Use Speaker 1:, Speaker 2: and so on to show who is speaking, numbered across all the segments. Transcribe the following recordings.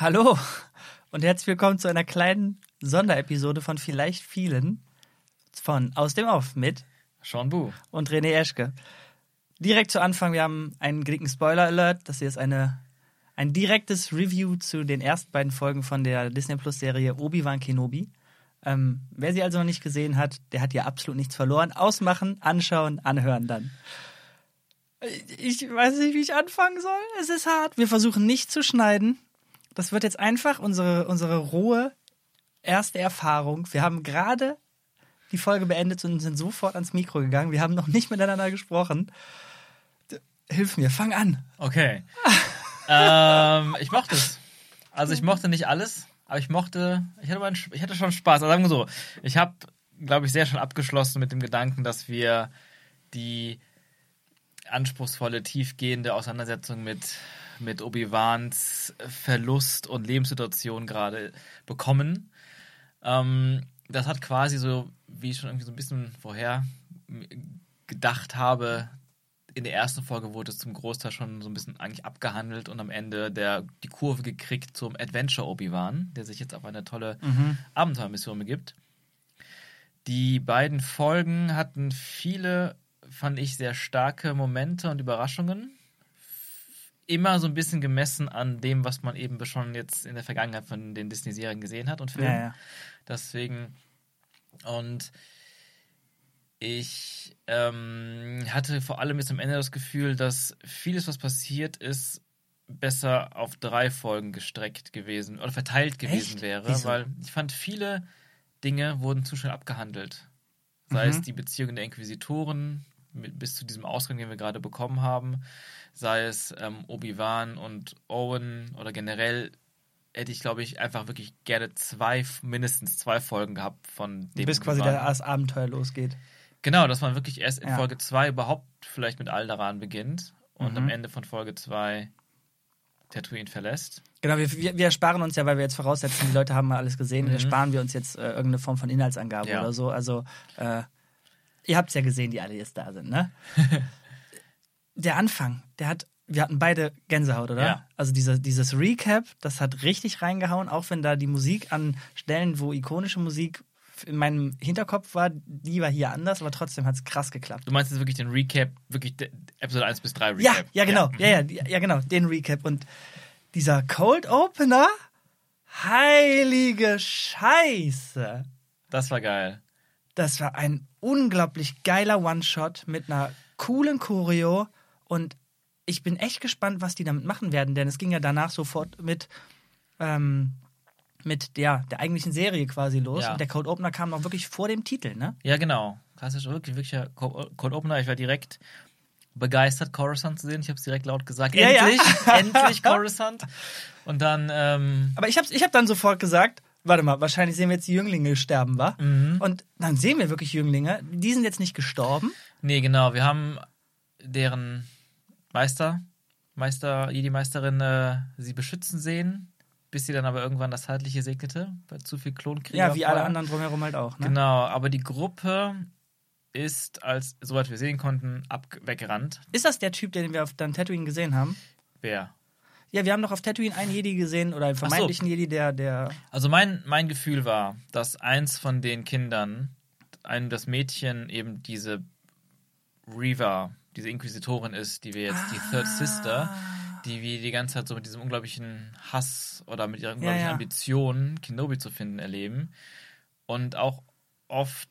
Speaker 1: Hallo und herzlich willkommen zu einer kleinen Sonderepisode von vielleicht vielen von Aus dem Off mit
Speaker 2: Sean Bu.
Speaker 1: und René Eschke. Direkt zu Anfang, wir haben einen dicken Spoiler-Alert. Das hier ist eine, ein direktes Review zu den ersten beiden Folgen von der Disney Plus-Serie Obi-Wan Kenobi. Ähm, wer sie also noch nicht gesehen hat, der hat hier absolut nichts verloren. Ausmachen, anschauen, anhören dann. Ich weiß nicht, wie ich anfangen soll. Es ist hart. Wir versuchen nicht zu schneiden. Das wird jetzt einfach unsere, unsere rohe erste Erfahrung. Wir haben gerade die Folge beendet und sind sofort ans Mikro gegangen. Wir haben noch nicht miteinander gesprochen. Hilf mir, fang an.
Speaker 2: Okay. ähm, ich mochte es. Also ich mochte nicht alles, aber ich mochte, ich hatte, meinen, ich hatte schon Spaß. Also sagen wir so, ich habe, glaube ich, sehr schon abgeschlossen mit dem Gedanken, dass wir die anspruchsvolle, tiefgehende Auseinandersetzung mit, mit Obi-Wans Verlust und Lebenssituation gerade bekommen. Ähm, das hat quasi so, wie ich schon irgendwie so ein bisschen vorher gedacht habe, in der ersten Folge wurde es zum Großteil schon so ein bisschen eigentlich abgehandelt und am Ende der, die Kurve gekriegt zum Adventure Obi-Wan, der sich jetzt auf eine tolle Abenteuermission begibt. Die beiden Folgen hatten viele, fand ich, sehr starke Momente und Überraschungen. Immer so ein bisschen gemessen an dem, was man eben schon jetzt in der Vergangenheit von den Disney-Serien gesehen hat und Filmen.
Speaker 1: Ja, ja.
Speaker 2: Deswegen. Und ich ähm, hatte vor allem jetzt am Ende das Gefühl, dass vieles, was passiert ist, besser auf drei Folgen gestreckt gewesen oder verteilt gewesen
Speaker 1: Echt?
Speaker 2: wäre,
Speaker 1: Wieso?
Speaker 2: weil ich fand, viele Dinge wurden zu schnell abgehandelt. Sei
Speaker 1: Mhm.
Speaker 2: es die Beziehung der Inquisitoren bis zu diesem Ausgang, den wir gerade bekommen haben, sei es ähm, Obi-Wan und Owen oder generell hätte ich, glaube ich, einfach wirklich gerne zwei, mindestens zwei Folgen gehabt von dem.
Speaker 1: Bis quasi das Abenteuer losgeht.
Speaker 2: Genau, dass man wirklich erst in
Speaker 1: Ja.
Speaker 2: Folge 2 überhaupt vielleicht mit Alderan beginnt und
Speaker 1: Mhm.
Speaker 2: am Ende von Folge 2 Tatooine verlässt.
Speaker 1: Genau, wir, wir, wir ersparen uns ja, weil wir jetzt voraussetzen, die Leute haben mal alles gesehen,
Speaker 2: Mhm.
Speaker 1: ersparen wir uns jetzt äh, irgendeine Form von Inhaltsangabe
Speaker 2: Ja.
Speaker 1: oder so. Also, äh, ihr habt es ja gesehen, die alle jetzt da sind, ne? der Anfang, der hat, wir hatten beide Gänsehaut, oder?
Speaker 2: Ja.
Speaker 1: Also diese, dieses Recap, das hat richtig reingehauen, auch wenn da die Musik an Stellen, wo ikonische Musik in meinem Hinterkopf war, die war hier anders, aber trotzdem hat es krass geklappt.
Speaker 2: Du meinst jetzt wirklich den Recap, wirklich de- Episode 1 bis 3
Speaker 1: Ja,
Speaker 2: Recap?
Speaker 1: ja, genau. Ja.
Speaker 2: Ja.
Speaker 1: Ja, ja, genau. Den Recap. Und dieser Cold Opener, heilige Scheiße.
Speaker 2: Das war geil.
Speaker 1: Das war ein unglaublich geiler One-Shot mit einer coolen Choreo. Und ich bin echt gespannt, was die damit machen werden, denn es ging ja danach sofort mit, ähm, mit der, der eigentlichen Serie quasi los.
Speaker 2: Ja.
Speaker 1: Und der Cold Opener kam noch wirklich vor dem Titel, ne?
Speaker 2: Ja, genau. Klassisch, wirklich, wirklicher Co- Cold Opener. Ich war direkt begeistert, Coruscant zu sehen. Ich habe es direkt laut gesagt.
Speaker 1: Ja, ja.
Speaker 2: endlich, endlich Coruscant. Und dann, ähm,
Speaker 1: Aber ich habe ich hab dann sofort gesagt, warte mal, wahrscheinlich sehen wir jetzt die Jünglinge sterben, wa?
Speaker 2: Mhm.
Speaker 1: Und dann sehen wir wirklich Jünglinge. Die sind jetzt nicht gestorben.
Speaker 2: nee, genau, wir haben deren Meister, Meister, Jedi-Meisterin, äh, sie beschützen sehen, bis sie dann aber irgendwann das Zeitliche segnete, weil zu viel Klonkrieg
Speaker 1: Ja, wie alle
Speaker 2: war.
Speaker 1: anderen drumherum halt auch. Ne?
Speaker 2: Genau, aber die Gruppe ist, als soweit wir sehen konnten, ab weggerannt.
Speaker 1: Ist das der Typ, den wir auf Tatooine gesehen haben?
Speaker 2: Wer?
Speaker 1: Ja, wir haben doch auf Tatooine einen Jedi gesehen oder einen
Speaker 2: so.
Speaker 1: vermeintlichen Jedi, der, der.
Speaker 2: Also mein, mein Gefühl war, dass eins von den Kindern, ein, das Mädchen eben diese Reva, diese Inquisitorin ist, die wir jetzt die Third Sister, die wir die ganze Zeit so mit diesem unglaublichen Hass oder mit ihrer unglaublichen
Speaker 1: ja.
Speaker 2: Ambition, Kenobi zu finden, erleben. Und auch oft,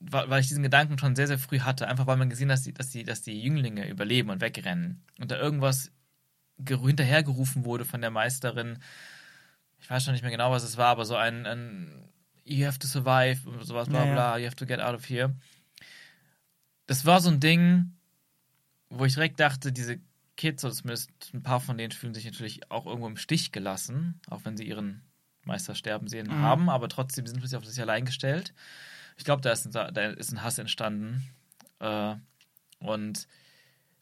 Speaker 2: weil ich diesen Gedanken schon sehr, sehr früh hatte, einfach weil man gesehen hat, dass die, dass die, dass die Jünglinge überleben und wegrennen. Und da irgendwas ge- hinterhergerufen wurde von der Meisterin, ich weiß schon nicht mehr genau, was es war, aber so ein, ein You have to survive, und sowas, bla bla, you have to get out of here. Das war so ein Ding, wo ich direkt dachte, diese Kids, oder zumindest ein paar von denen fühlen sich natürlich auch irgendwo im Stich gelassen, auch wenn sie ihren Meister sterben sehen
Speaker 1: Mhm.
Speaker 2: haben, aber trotzdem sind sie auf sich allein gestellt. Ich glaube, da, ist ein- da ist ein Hass entstanden. Äh, und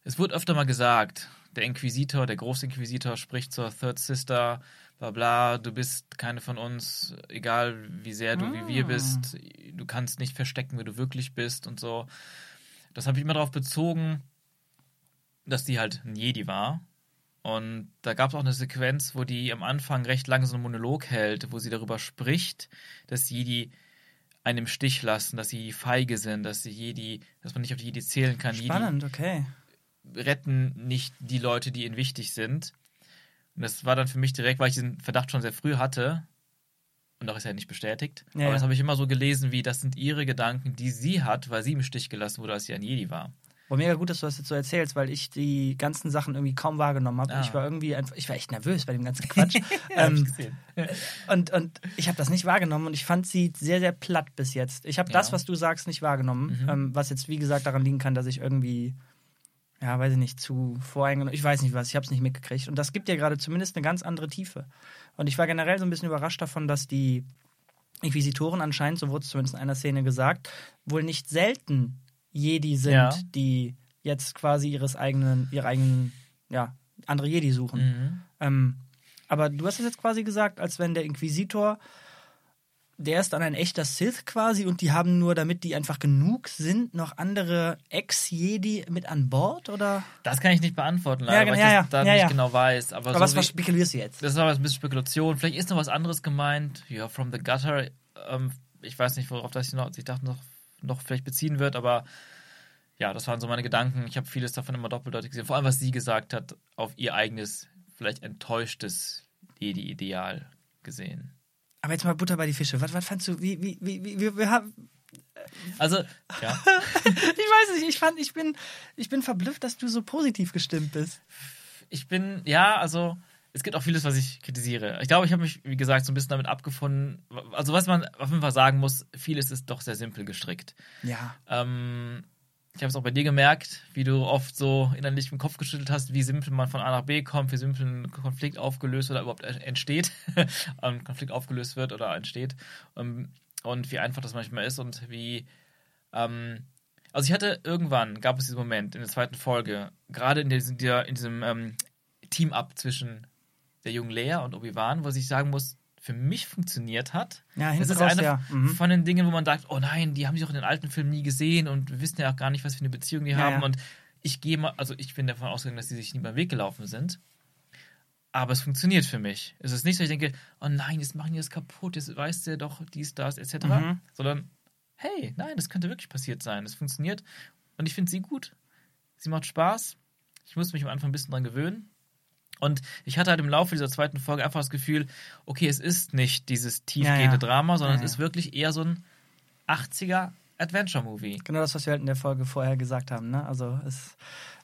Speaker 2: es wurde öfter mal gesagt, der Inquisitor, der Großinquisitor spricht zur Third Sister, bla bla, du bist keine von uns, egal wie sehr du wie wir
Speaker 1: Ah.
Speaker 2: bist, du kannst nicht verstecken, wer du wirklich bist und so. Das habe ich immer darauf bezogen, dass die halt ein Jedi war Und da gab es auch eine Sequenz, wo die am Anfang recht lange so einen Monolog hält, wo sie darüber spricht, dass Jedi einen im Stich lassen, dass sie feige sind, dass sie Jedi, dass man nicht auf die Jedi zählen kann.
Speaker 1: Spannend, Jedi okay.
Speaker 2: Retten nicht die Leute, die ihnen wichtig sind. Und das war dann für mich direkt, weil ich diesen Verdacht schon sehr früh hatte, und auch ist ja nicht bestätigt, ja, aber das habe ich immer so gelesen, wie das sind ihre Gedanken, die sie hat, weil sie im Stich gelassen wurde, als sie ein Jedi war.
Speaker 1: War mega gut, dass du das jetzt so erzählst, weil ich die ganzen Sachen irgendwie kaum wahrgenommen habe. Ah. Ich war irgendwie einfach, ich war echt nervös bei dem ganzen Quatsch. ähm, und, und ich habe das nicht wahrgenommen und ich fand sie sehr, sehr platt bis jetzt. Ich habe ja. das, was du sagst, nicht wahrgenommen. Mhm. Ähm, was jetzt, wie gesagt, daran liegen kann, dass ich irgendwie, ja, weiß ich nicht, zu voreingenommen, ich weiß nicht was, ich habe es nicht mitgekriegt. Und das gibt ja gerade zumindest eine ganz andere Tiefe. Und ich war generell so ein bisschen überrascht davon, dass die Inquisitoren anscheinend, so wurde es zumindest in einer Szene gesagt, wohl nicht selten Jedi sind, ja. die jetzt quasi ihres eigenen, ihre eigenen, ja, andere Jedi suchen. Mhm. Ähm, aber du hast es jetzt quasi gesagt, als wenn der Inquisitor, der ist dann ein echter Sith quasi und die haben nur, damit die einfach genug sind, noch andere Ex-Jedi mit an Bord, oder?
Speaker 2: Das kann ich nicht beantworten, leider, ja, weil ja, ich das ja, da nicht genau weiß. Aber,
Speaker 1: aber so was, spekulierst du jetzt?
Speaker 2: Das war ein bisschen Spekulation. Vielleicht ist noch was anderes gemeint. Ja, from the gutter. Ähm, ich weiß nicht, worauf das noch, ich dachte noch noch vielleicht beziehen wird, aber ja, das waren so meine Gedanken. Ich habe vieles davon immer doppeldeutig gesehen. Vor allem, was sie gesagt hat, auf ihr eigenes, vielleicht enttäuschtes Jedi-Ideal gesehen.
Speaker 1: Aber jetzt mal Butter bei die Fische. Was, was fandst du, wie, wie, wie, wie, wir haben.
Speaker 2: Also, ja.
Speaker 1: ich weiß nicht, ich fand, ich bin, ich bin verblüfft, dass du so positiv gestimmt bist.
Speaker 2: Ich bin, ja, also, es gibt auch vieles, was ich kritisiere. Ich glaube, ich habe mich, wie gesagt, so ein bisschen damit abgefunden. Also, was man auf jeden Fall sagen muss, vieles ist doch sehr simpel gestrickt.
Speaker 1: Ja.
Speaker 2: Ähm, ich habe es auch bei dir gemerkt, wie du oft so innerlich im Kopf geschüttelt hast, wie simpel man von A nach B kommt, wie simpel ein Konflikt aufgelöst oder überhaupt entsteht, ein Konflikt aufgelöst wird oder entsteht ähm, und wie einfach das manchmal ist und wie ähm, also ich hatte irgendwann, gab es diesen Moment in der zweiten Folge, gerade in, diesem, in diesem ähm, Team-Up zwischen der jungen Lea und Obi-Wan, wo ich sagen muss, für mich funktioniert hat.
Speaker 1: Ja, das
Speaker 2: ist
Speaker 1: raus,
Speaker 2: eine
Speaker 1: ja.
Speaker 2: mhm. von den Dingen, wo man sagt, oh nein, die haben sich auch in den alten Filmen nie gesehen und wir wissen ja auch gar nicht, was für eine Beziehung die ja, haben. Ja. Und ich gehe mal, also ich bin davon ausgegangen, dass sie sich nie beim Weg gelaufen sind. Aber es funktioniert für mich. Es ist nicht so, ich denke, oh nein, jetzt machen die das kaputt, jetzt weißt du doch dies, das, etc. Mhm. Sondern, hey, nein, das könnte wirklich passiert sein. Es funktioniert und ich finde sie gut. Sie macht Spaß. Ich muss mich am Anfang ein bisschen dran gewöhnen. Und ich hatte halt im Laufe dieser zweiten Folge einfach das Gefühl, okay, es ist nicht dieses tiefgehende ja, ja. Drama, sondern ja, es ist wirklich eher so ein 80er Adventure-Movie.
Speaker 1: Genau das, was wir halt in der Folge vorher gesagt haben. Ne? Also es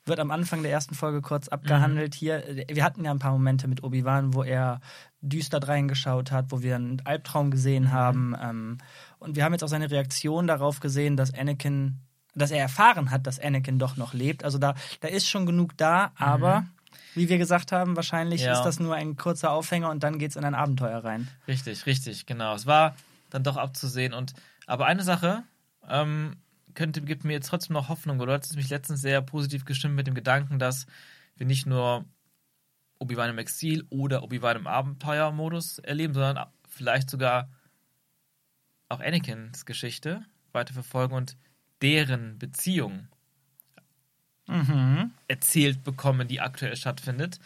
Speaker 1: wird am Anfang der ersten Folge kurz abgehandelt. Mhm. Hier, wir hatten ja ein paar Momente mit Obi-Wan, wo er düster reingeschaut hat, wo wir einen Albtraum gesehen mhm. haben. Ähm, und wir haben jetzt auch seine Reaktion darauf gesehen, dass Anakin, dass er erfahren hat, dass Anakin doch noch lebt. Also da, da ist schon genug da, aber mhm wie wir gesagt haben, wahrscheinlich ja. ist das nur ein kurzer Aufhänger und dann geht es in ein Abenteuer rein.
Speaker 2: Richtig, richtig, genau. Es war dann doch abzusehen. Und aber eine Sache ähm, könnte, gibt mir jetzt trotzdem noch Hoffnung. Oder hat mich letztens sehr positiv gestimmt mit dem Gedanken, dass wir nicht nur Obi-Wan im Exil oder Obi-Wan im Abenteuermodus erleben, sondern vielleicht sogar auch Anakins Geschichte weiterverfolgen und deren Beziehung
Speaker 1: mhm.
Speaker 2: erzählt bekommen, die aktuell stattfindet.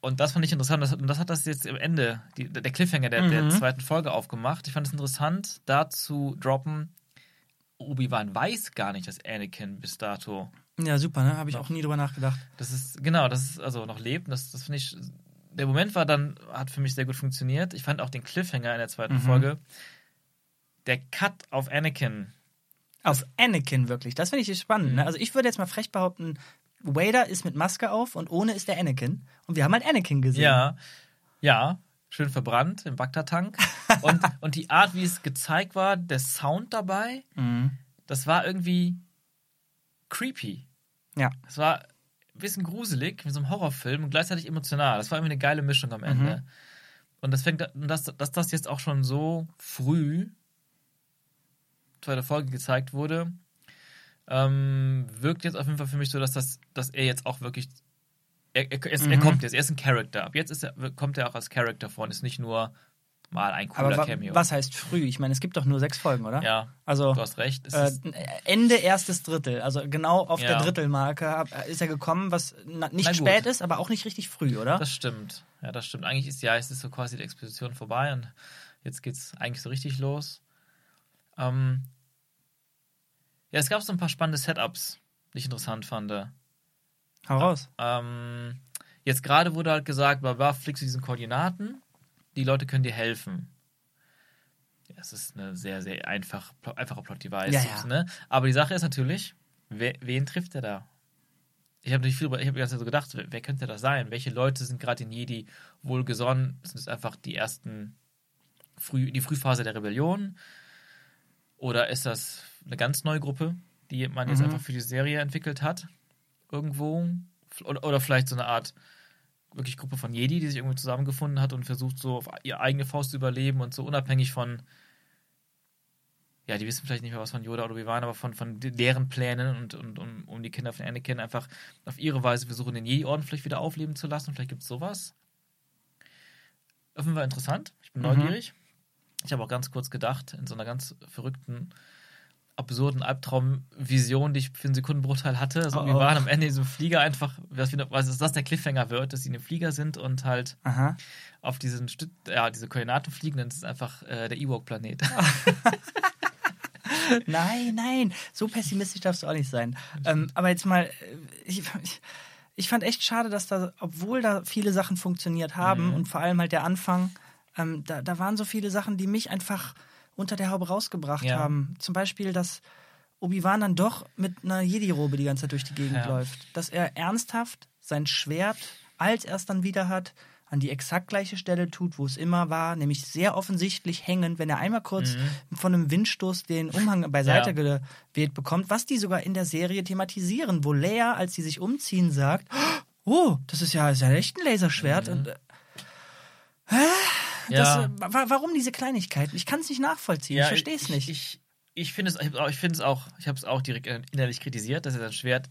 Speaker 2: Und das fand ich interessant. Das, und das hat das jetzt am Ende, die, der Cliffhanger der, mhm. der, zweiten Folge aufgemacht. Ich fand es interessant, da zu droppen, Obi-Wan weiß gar nicht, dass Anakin bis dato.
Speaker 1: Ja, super, ne? Habe ich noch, auch nie drüber nachgedacht.
Speaker 2: Das ist, genau, das ist also noch lebt. Das, das finde ich. Der Moment war dann, hat für mich sehr gut funktioniert. Ich fand auch den Cliffhanger in der zweiten mhm. Folge. Der Cut auf Anakin
Speaker 1: auf Anakin wirklich. Das finde ich spannend. Ne? Mhm. Ne? Also ich würde jetzt mal frech behaupten, Vader ist mit Maske auf und ohne ist der Anakin. Und wir haben halt Anakin gesehen.
Speaker 2: Ja, ja. Schön verbrannt im Bagdad-Tank. und, und die Art, wie es gezeigt war, der Sound dabei,
Speaker 1: mhm.
Speaker 2: das war irgendwie creepy.
Speaker 1: Ja.
Speaker 2: Es war ein bisschen gruselig, wie so ein Horrorfilm und gleichzeitig emotional. Das war irgendwie eine geile Mischung am Ende. Mhm. Und das fängt, dass, dass das jetzt auch schon so früh zweite Folge gezeigt wurde, ähm, wirkt jetzt auf jeden Fall für mich so, dass, das, dass er jetzt auch wirklich. Er, er, er, mhm. er kommt jetzt, er ist ein Charakter. Ab jetzt er, kommt er auch als Charakter vor und ist nicht nur mal ein cooler
Speaker 1: Aber
Speaker 2: Cameo.
Speaker 1: was heißt früh? Ich meine, es gibt doch nur sechs Folgen, oder?
Speaker 2: Ja,
Speaker 1: Also
Speaker 2: du hast recht. Es
Speaker 1: äh,
Speaker 2: ist,
Speaker 1: Ende erstes Drittel, also genau auf der
Speaker 2: Ja.
Speaker 1: Drittelmarke hab- ist er gekommen, was nicht spät ist, aber auch nicht richtig früh, oder?
Speaker 2: das stimmt. Ja, das stimmt. Eigentlich ist ja, es ist so quasi die Exposition vorbei und jetzt geht's eigentlich so richtig los. Ähm, ja, es gab so ein paar spannende Setups, die ich interessant fand.
Speaker 1: Hau raus.
Speaker 2: Ähm, jetzt gerade wurde halt gesagt, bla fliegst du diesen Koordinaten, die Leute können dir helfen. Ja, es ist eine sehr, sehr einfach, einfacher Plot-Device.
Speaker 1: Ja, ja.
Speaker 2: Ne? Aber die Sache ist natürlich, wer, wen trifft er da? Ich habe nicht viel über, ich habe die ganze Zeit so gedacht, wer, wer könnte das sein? Welche Leute sind gerade in Jedi wohlgesonnen? Sind es einfach die ersten, früh, die Frühphase der Rebellion? Oder ist das eine ganz neue Gruppe, die man jetzt
Speaker 1: Mhm.
Speaker 2: einfach für die Serie entwickelt hat? Irgendwo? Oder, vielleicht so eine Art wirklich Gruppe von Jedi, die sich irgendwie zusammengefunden hat und versucht, so auf ihre eigene Faust zu überleben und so unabhängig von. Ja, die wissen vielleicht nicht mehr was von Yoda oder Obi-Wan, aber von, von deren Plänen und, und um, um die Kinder von Anakin einfach auf ihre Weise versuchen, den Jedi-Orden vielleicht wieder aufleben zu lassen. Vielleicht gibt es sowas. Fall interessant. Ich bin
Speaker 1: Mhm.
Speaker 2: neugierig. Ich habe auch ganz kurz gedacht, in so einer ganz verrückten, absurden Albtraumvision, die ich für einen Sekundenbruchteil hatte. Also
Speaker 1: Oh,
Speaker 2: wir
Speaker 1: oh.
Speaker 2: waren am Ende in diesem Flieger einfach, was, was dass das der Cliffhanger wird, dass sie in einem Flieger sind und halt
Speaker 1: Aha.
Speaker 2: auf diesen Stüt ja, diese Koordinaten fliegen, dann ist es einfach äh, der Ewok-Planet.
Speaker 1: Nein, nein, so pessimistisch darfst du auch nicht sein. Ähm, aber jetzt mal, äh, ich, ich, ich fand echt schade, dass da, obwohl da viele Sachen funktioniert haben
Speaker 2: Mhm.
Speaker 1: und vor allem halt der Anfang, ähm, da, da waren so viele Sachen, die mich einfach unter der Haube rausgebracht
Speaker 2: Ja.
Speaker 1: haben. Zum Beispiel, dass Obi-Wan dann doch mit einer Jedi-Robe die ganze Zeit durch die Gegend
Speaker 2: Ja.
Speaker 1: läuft. Dass er ernsthaft sein Schwert, als er es dann wieder hat, an die exakt gleiche Stelle tut, wo es immer war, nämlich sehr offensichtlich hängend, wenn er einmal kurz von einem Windstoß den Umhang beiseite
Speaker 2: Mhm. Ja.
Speaker 1: geweht bekommt, was die sogar in der Serie thematisieren, wo Leia, als sie sich umziehen, sagt, oh, das ist ja, ist ja echt ein Laserschwert. Und, äh,
Speaker 2: Mhm. Ja.
Speaker 1: äh, wa warum diese Kleinigkeiten? Ich kann es nicht nachvollziehen, ich verstehe es nicht.
Speaker 2: Ich, ich finde es, ich, auch, ich habe es auch direkt innerlich kritisiert, dass er sein Schwert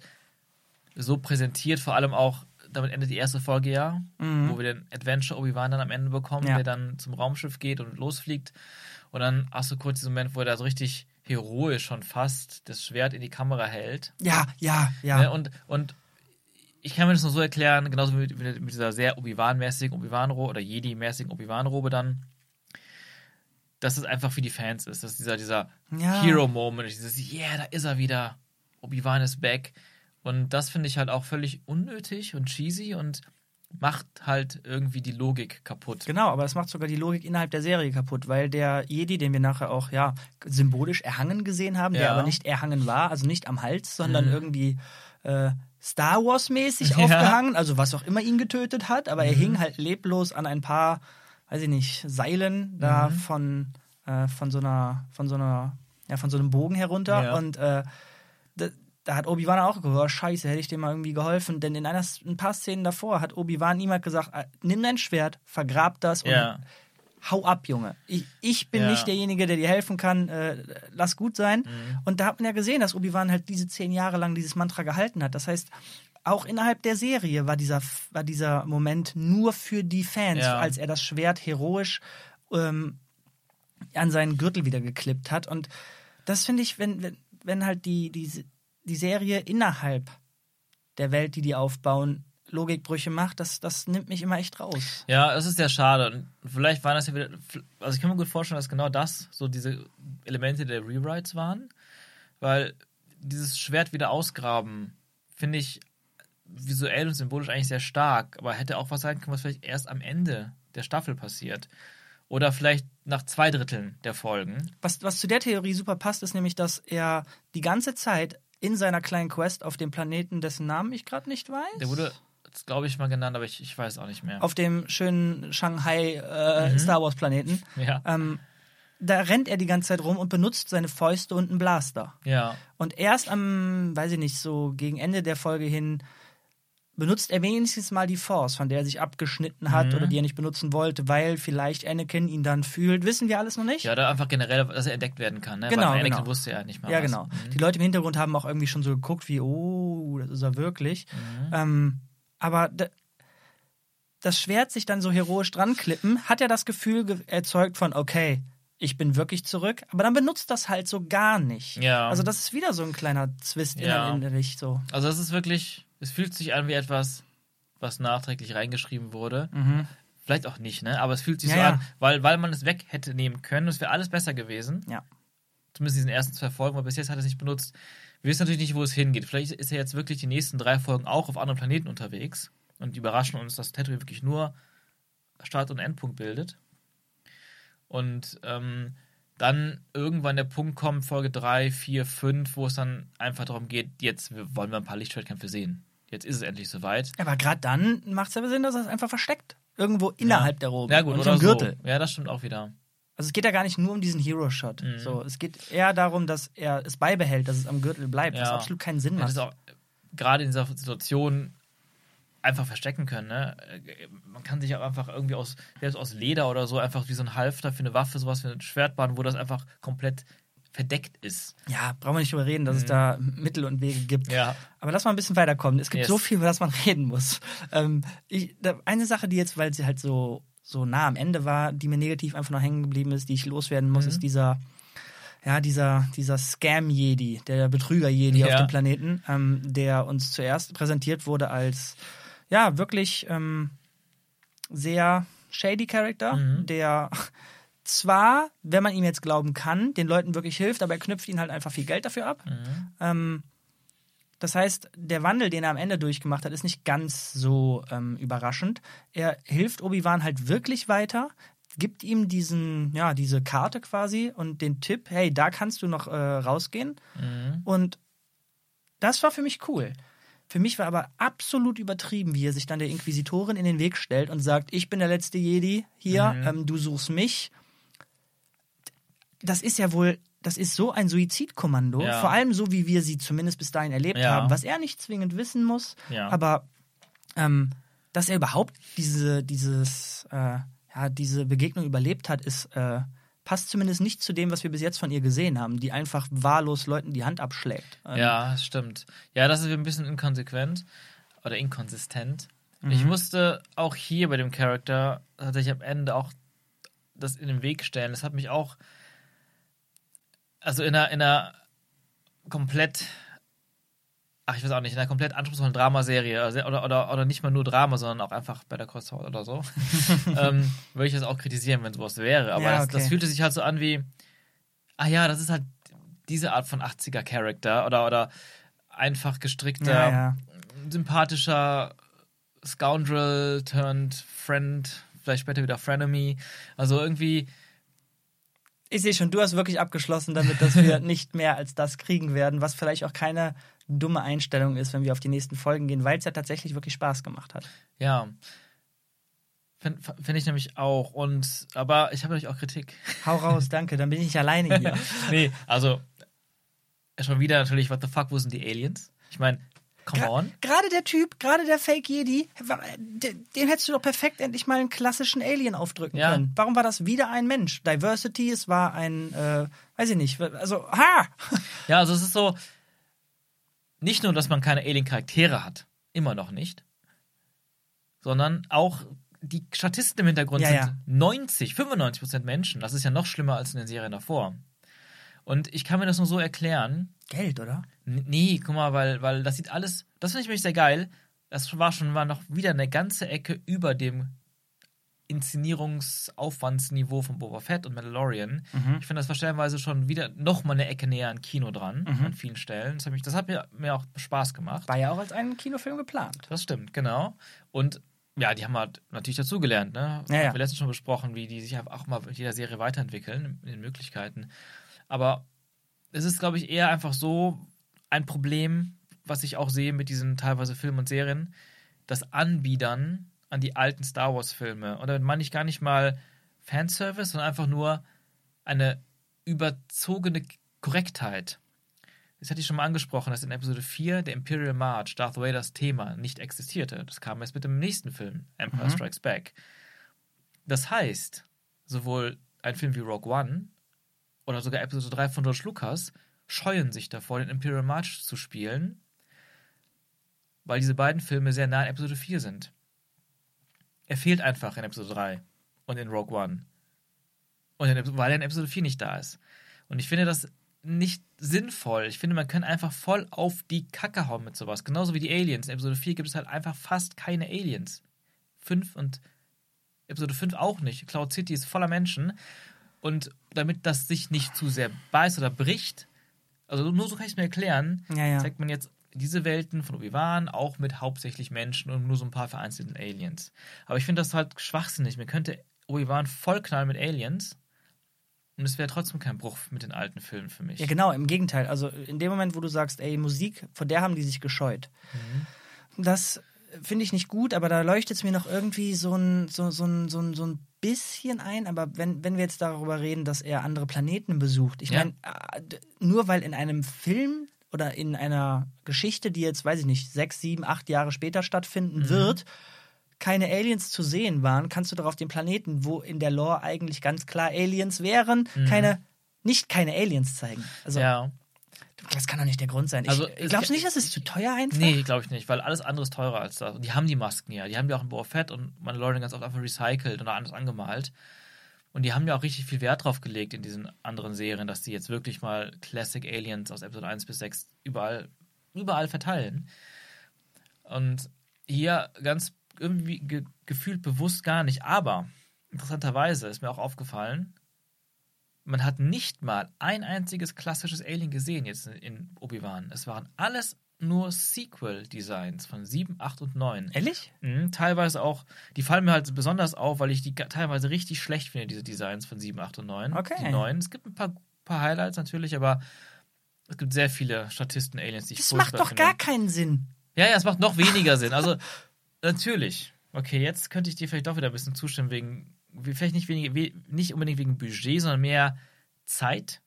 Speaker 2: so präsentiert, vor allem auch, damit endet die erste Folge ja, wo wir den Adventure Obi-Wan dann am Ende bekommen,
Speaker 1: Mhm. Ja.
Speaker 2: der dann zum Raumschiff geht und losfliegt. Und dann hast du kurz diesen Moment, wo er da so richtig heroisch schon fast das Schwert in die Kamera hält.
Speaker 1: ja, ja, ja.
Speaker 2: Ne? Und, und ich kann mir das nur so erklären, genauso wie mit, mit dieser sehr Obi-Wan-mäßigen Obi-Wan-Robe oder Jedi-mäßigen Obi-Wan-Robe dann, dass es einfach für die Fans ist. Dass dieser, dieser
Speaker 1: Ja.
Speaker 2: Hero-Moment, dieses, yeah, da ist er wieder. Obi-Wan ist back. Und das finde ich halt auch völlig unnötig und cheesy und macht halt irgendwie die Logik kaputt.
Speaker 1: Genau, aber das macht sogar die Logik innerhalb der Serie kaputt, weil der Jedi, den wir nachher auch ja symbolisch erhangen gesehen haben, der
Speaker 2: Ja.
Speaker 1: aber nicht erhangen war, also nicht am Hals, sondern
Speaker 2: Mhm.
Speaker 1: irgendwie äh, Star Wars-mäßig
Speaker 2: Ja. Mhm.
Speaker 1: aufgehangen, also was auch immer ihn getötet hat, aber er hing halt leblos an ein paar, weiß ich nicht, Seilen da
Speaker 2: Mhm.
Speaker 1: von, äh, von so einer, von so einer, ja, von so einem Bogen herunter
Speaker 2: Ja.
Speaker 1: und äh, da, hat Obi-Wan auch gesagt, oh, scheiße, hätte ich dem mal irgendwie geholfen. Denn in einer, ein paar Szenen davor hat Obi-Wan halt gesagt, äh, nimm dein Schwert, vergrab das und
Speaker 2: Ja.
Speaker 1: Hau ab, Junge. Ich, ich bin
Speaker 2: Ja.
Speaker 1: nicht derjenige, der dir helfen kann. Äh, lass gut sein.
Speaker 2: Mhm.
Speaker 1: Und da hat man ja gesehen, dass Obi-Wan halt diese zehn Jahre lang dieses Mantra gehalten hat. Das heißt, auch innerhalb der Serie war dieser, war dieser Moment nur für die Fans,
Speaker 2: Ja.
Speaker 1: als er das Schwert heroisch ähm, an seinen Gürtel wieder geklippt hat. Und das finde ich, wenn, wenn, wenn halt die, die, die Serie innerhalb der Welt, die die aufbauen, Logikbrüche macht, das, das nimmt mich immer echt raus.
Speaker 2: Ja, es ist sehr schade. Und vielleicht waren das ja wieder. Also ich kann mir gut vorstellen, dass genau das so diese Elemente der Rewrites waren. Weil dieses Schwert wieder ausgraben, finde ich visuell und symbolisch eigentlich sehr stark. Aber hätte auch was sein können, was vielleicht erst am Ende der Staffel passiert. Oder vielleicht nach zwei Dritteln der Folgen.
Speaker 1: Was, was zu der Theorie super passt, ist nämlich, dass er die ganze Zeit in seiner kleinen Quest auf dem Planeten, dessen Namen ich gerade nicht weiß,
Speaker 2: Der wurde, glaube ich, mal genannt, aber ich, ich weiß auch nicht mehr.
Speaker 1: auf dem schönen Shanghai äh,
Speaker 2: Mhm.
Speaker 1: Star Wars Planeten,
Speaker 2: ja.
Speaker 1: ähm, da rennt er die ganze Zeit rum und benutzt seine Fäuste und einen Blaster.
Speaker 2: ja.
Speaker 1: Und erst am, weiß ich nicht, so gegen Ende der Folge hin benutzt er wenigstens mal die Force, von der er sich abgeschnitten hat
Speaker 2: Mhm.
Speaker 1: oder die er nicht benutzen wollte, weil vielleicht Anakin ihn dann fühlt. Wissen wir alles noch nicht?
Speaker 2: Ja, oder einfach generell, dass er entdeckt werden kann. Ne?
Speaker 1: Genau,
Speaker 2: Weil Anakin
Speaker 1: genau.
Speaker 2: wusste ja nicht mal.
Speaker 1: Ja,
Speaker 2: was.
Speaker 1: genau.
Speaker 2: Mhm.
Speaker 1: Die Leute im Hintergrund haben auch irgendwie schon so geguckt, wie, oh, das ist er wirklich.
Speaker 2: Mhm.
Speaker 1: Ähm, aber da, das Schwert sich dann so heroisch dran klippen, hat er das Gefühl ge erzeugt von, okay, ich bin wirklich zurück, aber dann benutzt das halt so gar nicht.
Speaker 2: Ja.
Speaker 1: Also das ist wieder so ein kleiner Zwist
Speaker 2: Ja.
Speaker 1: innerlich so.
Speaker 2: Also es ist wirklich, es fühlt sich an wie etwas, was nachträglich reingeschrieben wurde. Vielleicht auch nicht, ne? Aber es fühlt sich
Speaker 1: Ja,
Speaker 2: so
Speaker 1: ja.
Speaker 2: an, weil, weil man es weg hätte nehmen können. Es wäre alles besser gewesen.
Speaker 1: Ja.
Speaker 2: Zumindest in diesen ersten zwei Folgen, aber bis jetzt hat er es nicht benutzt. Wir wissen natürlich nicht, wo es hingeht. Vielleicht ist er jetzt wirklich die nächsten drei Folgen auch auf anderen Planeten unterwegs und die überraschen uns, dass Tatooine wirklich nur Start- und Endpunkt bildet. Und ähm, dann irgendwann der Punkt kommt, Folge 3, 4, 5, wo es dann einfach darum geht, jetzt wollen wir ein paar Lichtschwertkämpfe sehen. Jetzt ist es endlich soweit.
Speaker 1: Aber gerade dann macht es aber Sinn, dass er es einfach versteckt. Irgendwo innerhalb der Robe.
Speaker 2: Ja, gut, oder
Speaker 1: so im Gürtel.
Speaker 2: so. Ja, das stimmt auch wieder.
Speaker 1: Also es geht ja gar nicht nur um diesen Hero-Shot.
Speaker 2: Mhm.
Speaker 1: So, es geht eher darum, dass er es beibehält, dass es am Gürtel bleibt, was
Speaker 2: Ja.
Speaker 1: absolut keinen Sinn
Speaker 2: Ja, das
Speaker 1: macht.
Speaker 2: ist auch gerade in dieser Situation einfach verstecken können. Ne? Man kann sich auch einfach irgendwie aus, selbst aus Leder oder so, einfach wie so ein Halfter für eine Waffe, sowas wie ein Schwert bauen, wo das einfach komplett verdeckt ist.
Speaker 1: Ja, brauchen wir nicht drüber reden, dass es da Mittel und Wege gibt.
Speaker 2: Mhm. Ja.
Speaker 1: Aber lass mal ein bisschen weiterkommen. Es gibt
Speaker 2: Yes.
Speaker 1: so viel, über das man reden muss. Ähm, ich, eine Sache, die jetzt, weil sie halt so, so nah am Ende war, die mir negativ einfach noch hängen geblieben ist, die ich loswerden
Speaker 2: Mhm.
Speaker 1: muss, ist dieser, ja, dieser, dieser Scam-Jedi, der Betrüger-Jedi auf
Speaker 2: Ja.
Speaker 1: dem Planeten, ähm, der uns zuerst präsentiert wurde als, ja, wirklich ähm, sehr shady Charakter,
Speaker 2: Mhm.
Speaker 1: der zwar, wenn man ihm jetzt glauben kann, den Leuten wirklich hilft, aber er knüpft ihnen halt einfach viel Geld dafür ab.
Speaker 2: Mhm.
Speaker 1: Ähm, das heißt, der Wandel, den er am Ende durchgemacht hat, ist nicht ganz so ähm, überraschend. Er hilft Obi-Wan halt wirklich weiter, gibt ihm diesen, ja, diese Karte quasi und den Tipp, hey, da kannst du noch äh, rausgehen.
Speaker 2: Mhm.
Speaker 1: Und das war für mich cool. Für mich war aber absolut übertrieben, wie er sich dann der Inquisitorin in den Weg stellt und sagt, ich bin der letzte Jedi hier,
Speaker 2: Mhm.
Speaker 1: ähm, du suchst mich. Das ist ja wohl, das ist so ein Suizidkommando,
Speaker 2: Ja.
Speaker 1: vor allem so, wie wir sie zumindest bis dahin erlebt
Speaker 2: Ja.
Speaker 1: haben, was er nicht zwingend wissen muss,
Speaker 2: Ja.
Speaker 1: aber ähm, dass er überhaupt diese, dieses, äh, ja, diese Begegnung überlebt hat, ist, äh, passt zumindest nicht zu dem, was wir bis jetzt von ihr gesehen haben, die einfach wahllos Leuten die Hand abschlägt. Ähm,
Speaker 2: Ja, das stimmt. Ja, das ist ein bisschen inkonsequent oder inkonsistent.
Speaker 1: Mhm.
Speaker 2: Ich musste auch hier bei dem Charakter tatsächlich am Ende auch das in den Weg stellen. Das hat mich auch, also in einer, in einer komplett, ach, ich weiß auch nicht, in einer komplett anspruchsvollen Dramaserie also, oder, oder, oder nicht mal nur Drama, sondern auch einfach bei der Kreuzfahrt oder so, ähm, würde ich das auch kritisieren, wenn sowas wäre. Aber
Speaker 1: Ja,
Speaker 2: das,
Speaker 1: okay.
Speaker 2: das fühlte sich halt so an wie, ah ja, das ist halt diese Art von 80er-Charakter oder, oder einfach gestrickter,
Speaker 1: Ja, ja.
Speaker 2: sympathischer Scoundrel turned Friend, vielleicht später wieder Frenemy. Also irgendwie,
Speaker 1: Ich sehe schon, du hast wirklich abgeschlossen damit, dass wir nicht mehr als das kriegen werden, was vielleicht auch keine dumme Einstellung ist, wenn wir auf die nächsten Folgen gehen, weil es ja tatsächlich wirklich Spaß gemacht hat.
Speaker 2: ja. Finde find ich nämlich auch. Und, aber ich habe natürlich auch Kritik.
Speaker 1: Hau raus, danke, dann bin ich nicht alleine hier.
Speaker 2: nee, also schon wieder natürlich, what the fuck, wo sind die Aliens? Ich meine, come
Speaker 1: Gra-
Speaker 2: on.
Speaker 1: Gerade der Typ, gerade der Fake Jedi, den hättest du doch perfekt endlich mal einen klassischen Alien aufdrücken
Speaker 2: Ja.
Speaker 1: können. Warum war das wieder ein Mensch? Diversity, es war ein, äh, weiß ich nicht, also, ha!
Speaker 2: Ja, also es ist so, nicht nur, dass man keine Alien-Charaktere hat, immer noch nicht, sondern auch die Statisten im Hintergrund
Speaker 1: Ja,
Speaker 2: sind
Speaker 1: ja.
Speaker 2: 90, 95 Prozent Menschen. Das ist ja noch schlimmer als in den Serien davor. Und ich kann mir das nur so erklären.
Speaker 1: Geld, oder?
Speaker 2: N- Nee, guck mal, weil, weil das sieht alles, das finde ich nämlich sehr geil. Das war schon mal noch wieder eine ganze Ecke über dem Inszenierungsaufwandsniveau von Boba Fett und Mandalorian. Ich finde, das war stellenweise schon wieder noch mal eine Ecke näher an Kino dran, an vielen Stellen. Das hat, mich, das hat mir, mir auch Spaß gemacht.
Speaker 1: War ja auch als ein Kinofilm geplant.
Speaker 2: Das stimmt, genau. Und ja, die haben halt natürlich dazugelernt, ne?
Speaker 1: Ja, ja.
Speaker 2: Haben wir letztens schon besprochen, wie die sich auch mal mit jeder Serie weiterentwickeln, in den Möglichkeiten. Aber es ist, glaube ich, eher einfach so ein Problem, was ich auch sehe mit diesen teilweise Filmen und Serien, das Anbiedern an die alten Star Wars-Filme. Und damit meine ich gar nicht mal Fanservice, sondern einfach nur eine überzogene Korrektheit. Das hatte ich schon mal angesprochen, dass in Episode 4 der Imperial March, Darth Vaders Thema, nicht existierte. Das kam erst mit dem nächsten Film, Empire
Speaker 1: Mhm.
Speaker 2: Strikes Back. Das heißt, sowohl ein Film wie Rogue One oder sogar Episode 3 von George Lucas scheuen sich davor, den Imperial March zu spielen, weil diese beiden Filme sehr nah an Episode 4 sind. er fehlt einfach in Episode 3 und in Rogue One. Und in, weil er in Episode 4 nicht da ist. Und ich finde das nicht sinnvoll. Ich finde, man kann einfach voll auf die Kacke hauen mit sowas. Genauso wie die Aliens. In Episode 4 gibt es halt einfach fast keine Aliens. 5 und Episode 5 auch nicht. Cloud City ist voller Menschen. Und damit das sich nicht zu sehr beißt oder bricht, also nur so kann ich es mir erklären,
Speaker 1: Ja, ja.
Speaker 2: zeigt man jetzt diese Welten von Obi-Wan auch mit hauptsächlich Menschen und nur so ein paar vereinzelten Aliens. Aber ich finde das halt schwachsinnig. Man könnte Obi-Wan vollknallen mit Aliens und es wäre trotzdem kein Bruch mit den alten Filmen für mich.
Speaker 1: Ja, genau, im Gegenteil. Also in dem Moment, wo du sagst, ey, Musik, von der haben die sich gescheut. Das finde ich nicht gut, aber da leuchtet es mir noch irgendwie so ein, so, so, ein, so, ein, so ein bisschen ein. Aber wenn, wenn wir jetzt darüber reden, dass er andere Planeten besucht, ich
Speaker 2: Ja.
Speaker 1: meine, äh, nur weil in einem Film oder in einer Geschichte, die jetzt, weiß ich nicht, sechs, sieben, acht Jahre später stattfinden
Speaker 2: Mhm.
Speaker 1: wird, keine Aliens zu sehen waren, kannst du doch auf dem Planeten, wo in der Lore eigentlich ganz klar Aliens wären, keine, nicht keine Aliens zeigen. Also
Speaker 2: Mhm. ja.
Speaker 1: Das kann doch nicht der Grund sein. Ich,
Speaker 2: Also, es-
Speaker 1: glaubst du nicht, das ist zu teuer einfach?
Speaker 2: Nee, glaube ich nicht, weil alles andere ist teurer als das. Und die haben die Masken ja. Die haben ja auch in Boba Fett und Mandalorian ganz oft einfach recycelt oder anders angemalt. Und die haben ja auch richtig viel Wert drauf gelegt in diesen anderen Serien, dass die jetzt wirklich mal Classic Aliens aus Episode 1 bis 6 überall, überall verteilen. Und hier ganz irgendwie ge gefühlt bewusst gar nicht. Aber interessanterweise ist mir auch aufgefallen, man hat nicht mal ein einziges klassisches Alien gesehen jetzt in Obi-Wan. Es waren alles nur Sequel-Designs von 7, 8 und 9.
Speaker 1: Ehrlich?
Speaker 2: Mhm, teilweise auch, die fallen mir halt besonders auf, weil ich die teilweise richtig schlecht finde, diese Designs von 7, 8 und 9.
Speaker 1: Okay.
Speaker 2: Die neuen. Es gibt ein paar, paar Highlights natürlich, aber es gibt sehr viele Statisten-Aliens, die ich
Speaker 1: Das macht doch
Speaker 2: finde.
Speaker 1: gar keinen Sinn.
Speaker 2: Ja, ja, es macht noch weniger Sinn. Also, natürlich. Okay, jetzt könnte ich dir vielleicht doch wieder ein bisschen zustimmen, wegen, vielleicht nicht, wenig, we, nicht unbedingt wegen Budget, sondern mehr Zeit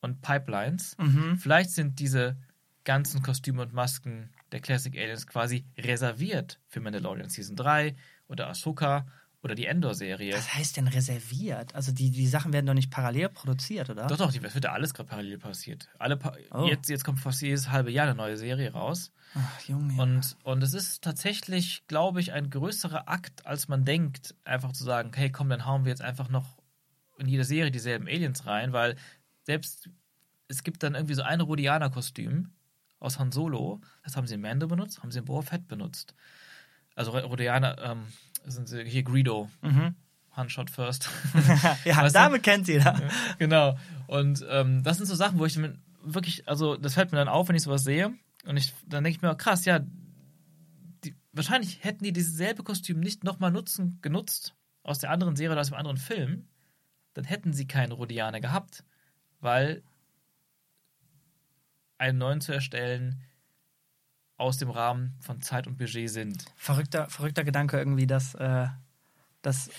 Speaker 2: und Pipelines.
Speaker 1: Mhm.
Speaker 2: Vielleicht sind diese ganzen Kostüme und Masken der Classic Aliens quasi reserviert für Mandalorian Season 3 oder Ahsoka oder die Endor-Serie.
Speaker 1: Was heißt denn reserviert? Also die, die Sachen werden doch nicht parallel produziert, oder?
Speaker 2: Doch, doch, die- das wird ja alles gerade parallel passiert. Alle pa
Speaker 1: Oh.
Speaker 2: jetzt, jetzt kommt fast jedes halbe Jahr eine neue Serie raus.
Speaker 1: Ach, Junge.
Speaker 2: Und, und es ist tatsächlich, glaube ich, ein größerer Akt, als man denkt, einfach zu sagen, hey, komm, dann hauen wir jetzt einfach noch in jede Serie dieselben Aliens rein, weil selbst es gibt dann irgendwie so ein Rhodianer-Kostüm aus Han Solo, das haben sie in Mando benutzt, haben sie in Boba Fett benutzt. Also Rhodianer, ähm, sind sie hier Greedo,
Speaker 1: mhm.
Speaker 2: Han Shot First.
Speaker 1: ja,
Speaker 2: Weißt du?
Speaker 1: damit kennt jeder.
Speaker 2: genau. Und ähm, das sind so Sachen, wo ich wirklich, also das fällt mir dann auf, wenn ich sowas sehe. Und ich, dann denke ich mir, krass, ja, die, wahrscheinlich hätten die dieses selbe Kostüm nicht nochmal nutzen, genutzt aus der anderen Serie oder aus dem anderen Film, dann hätten sie keinen Rhodianer gehabt, weil einen neuen zu erstellen aus dem Rahmen von Zeit und Budget sind.
Speaker 1: Verrückter, verrückter Gedanke irgendwie, dass, äh, dass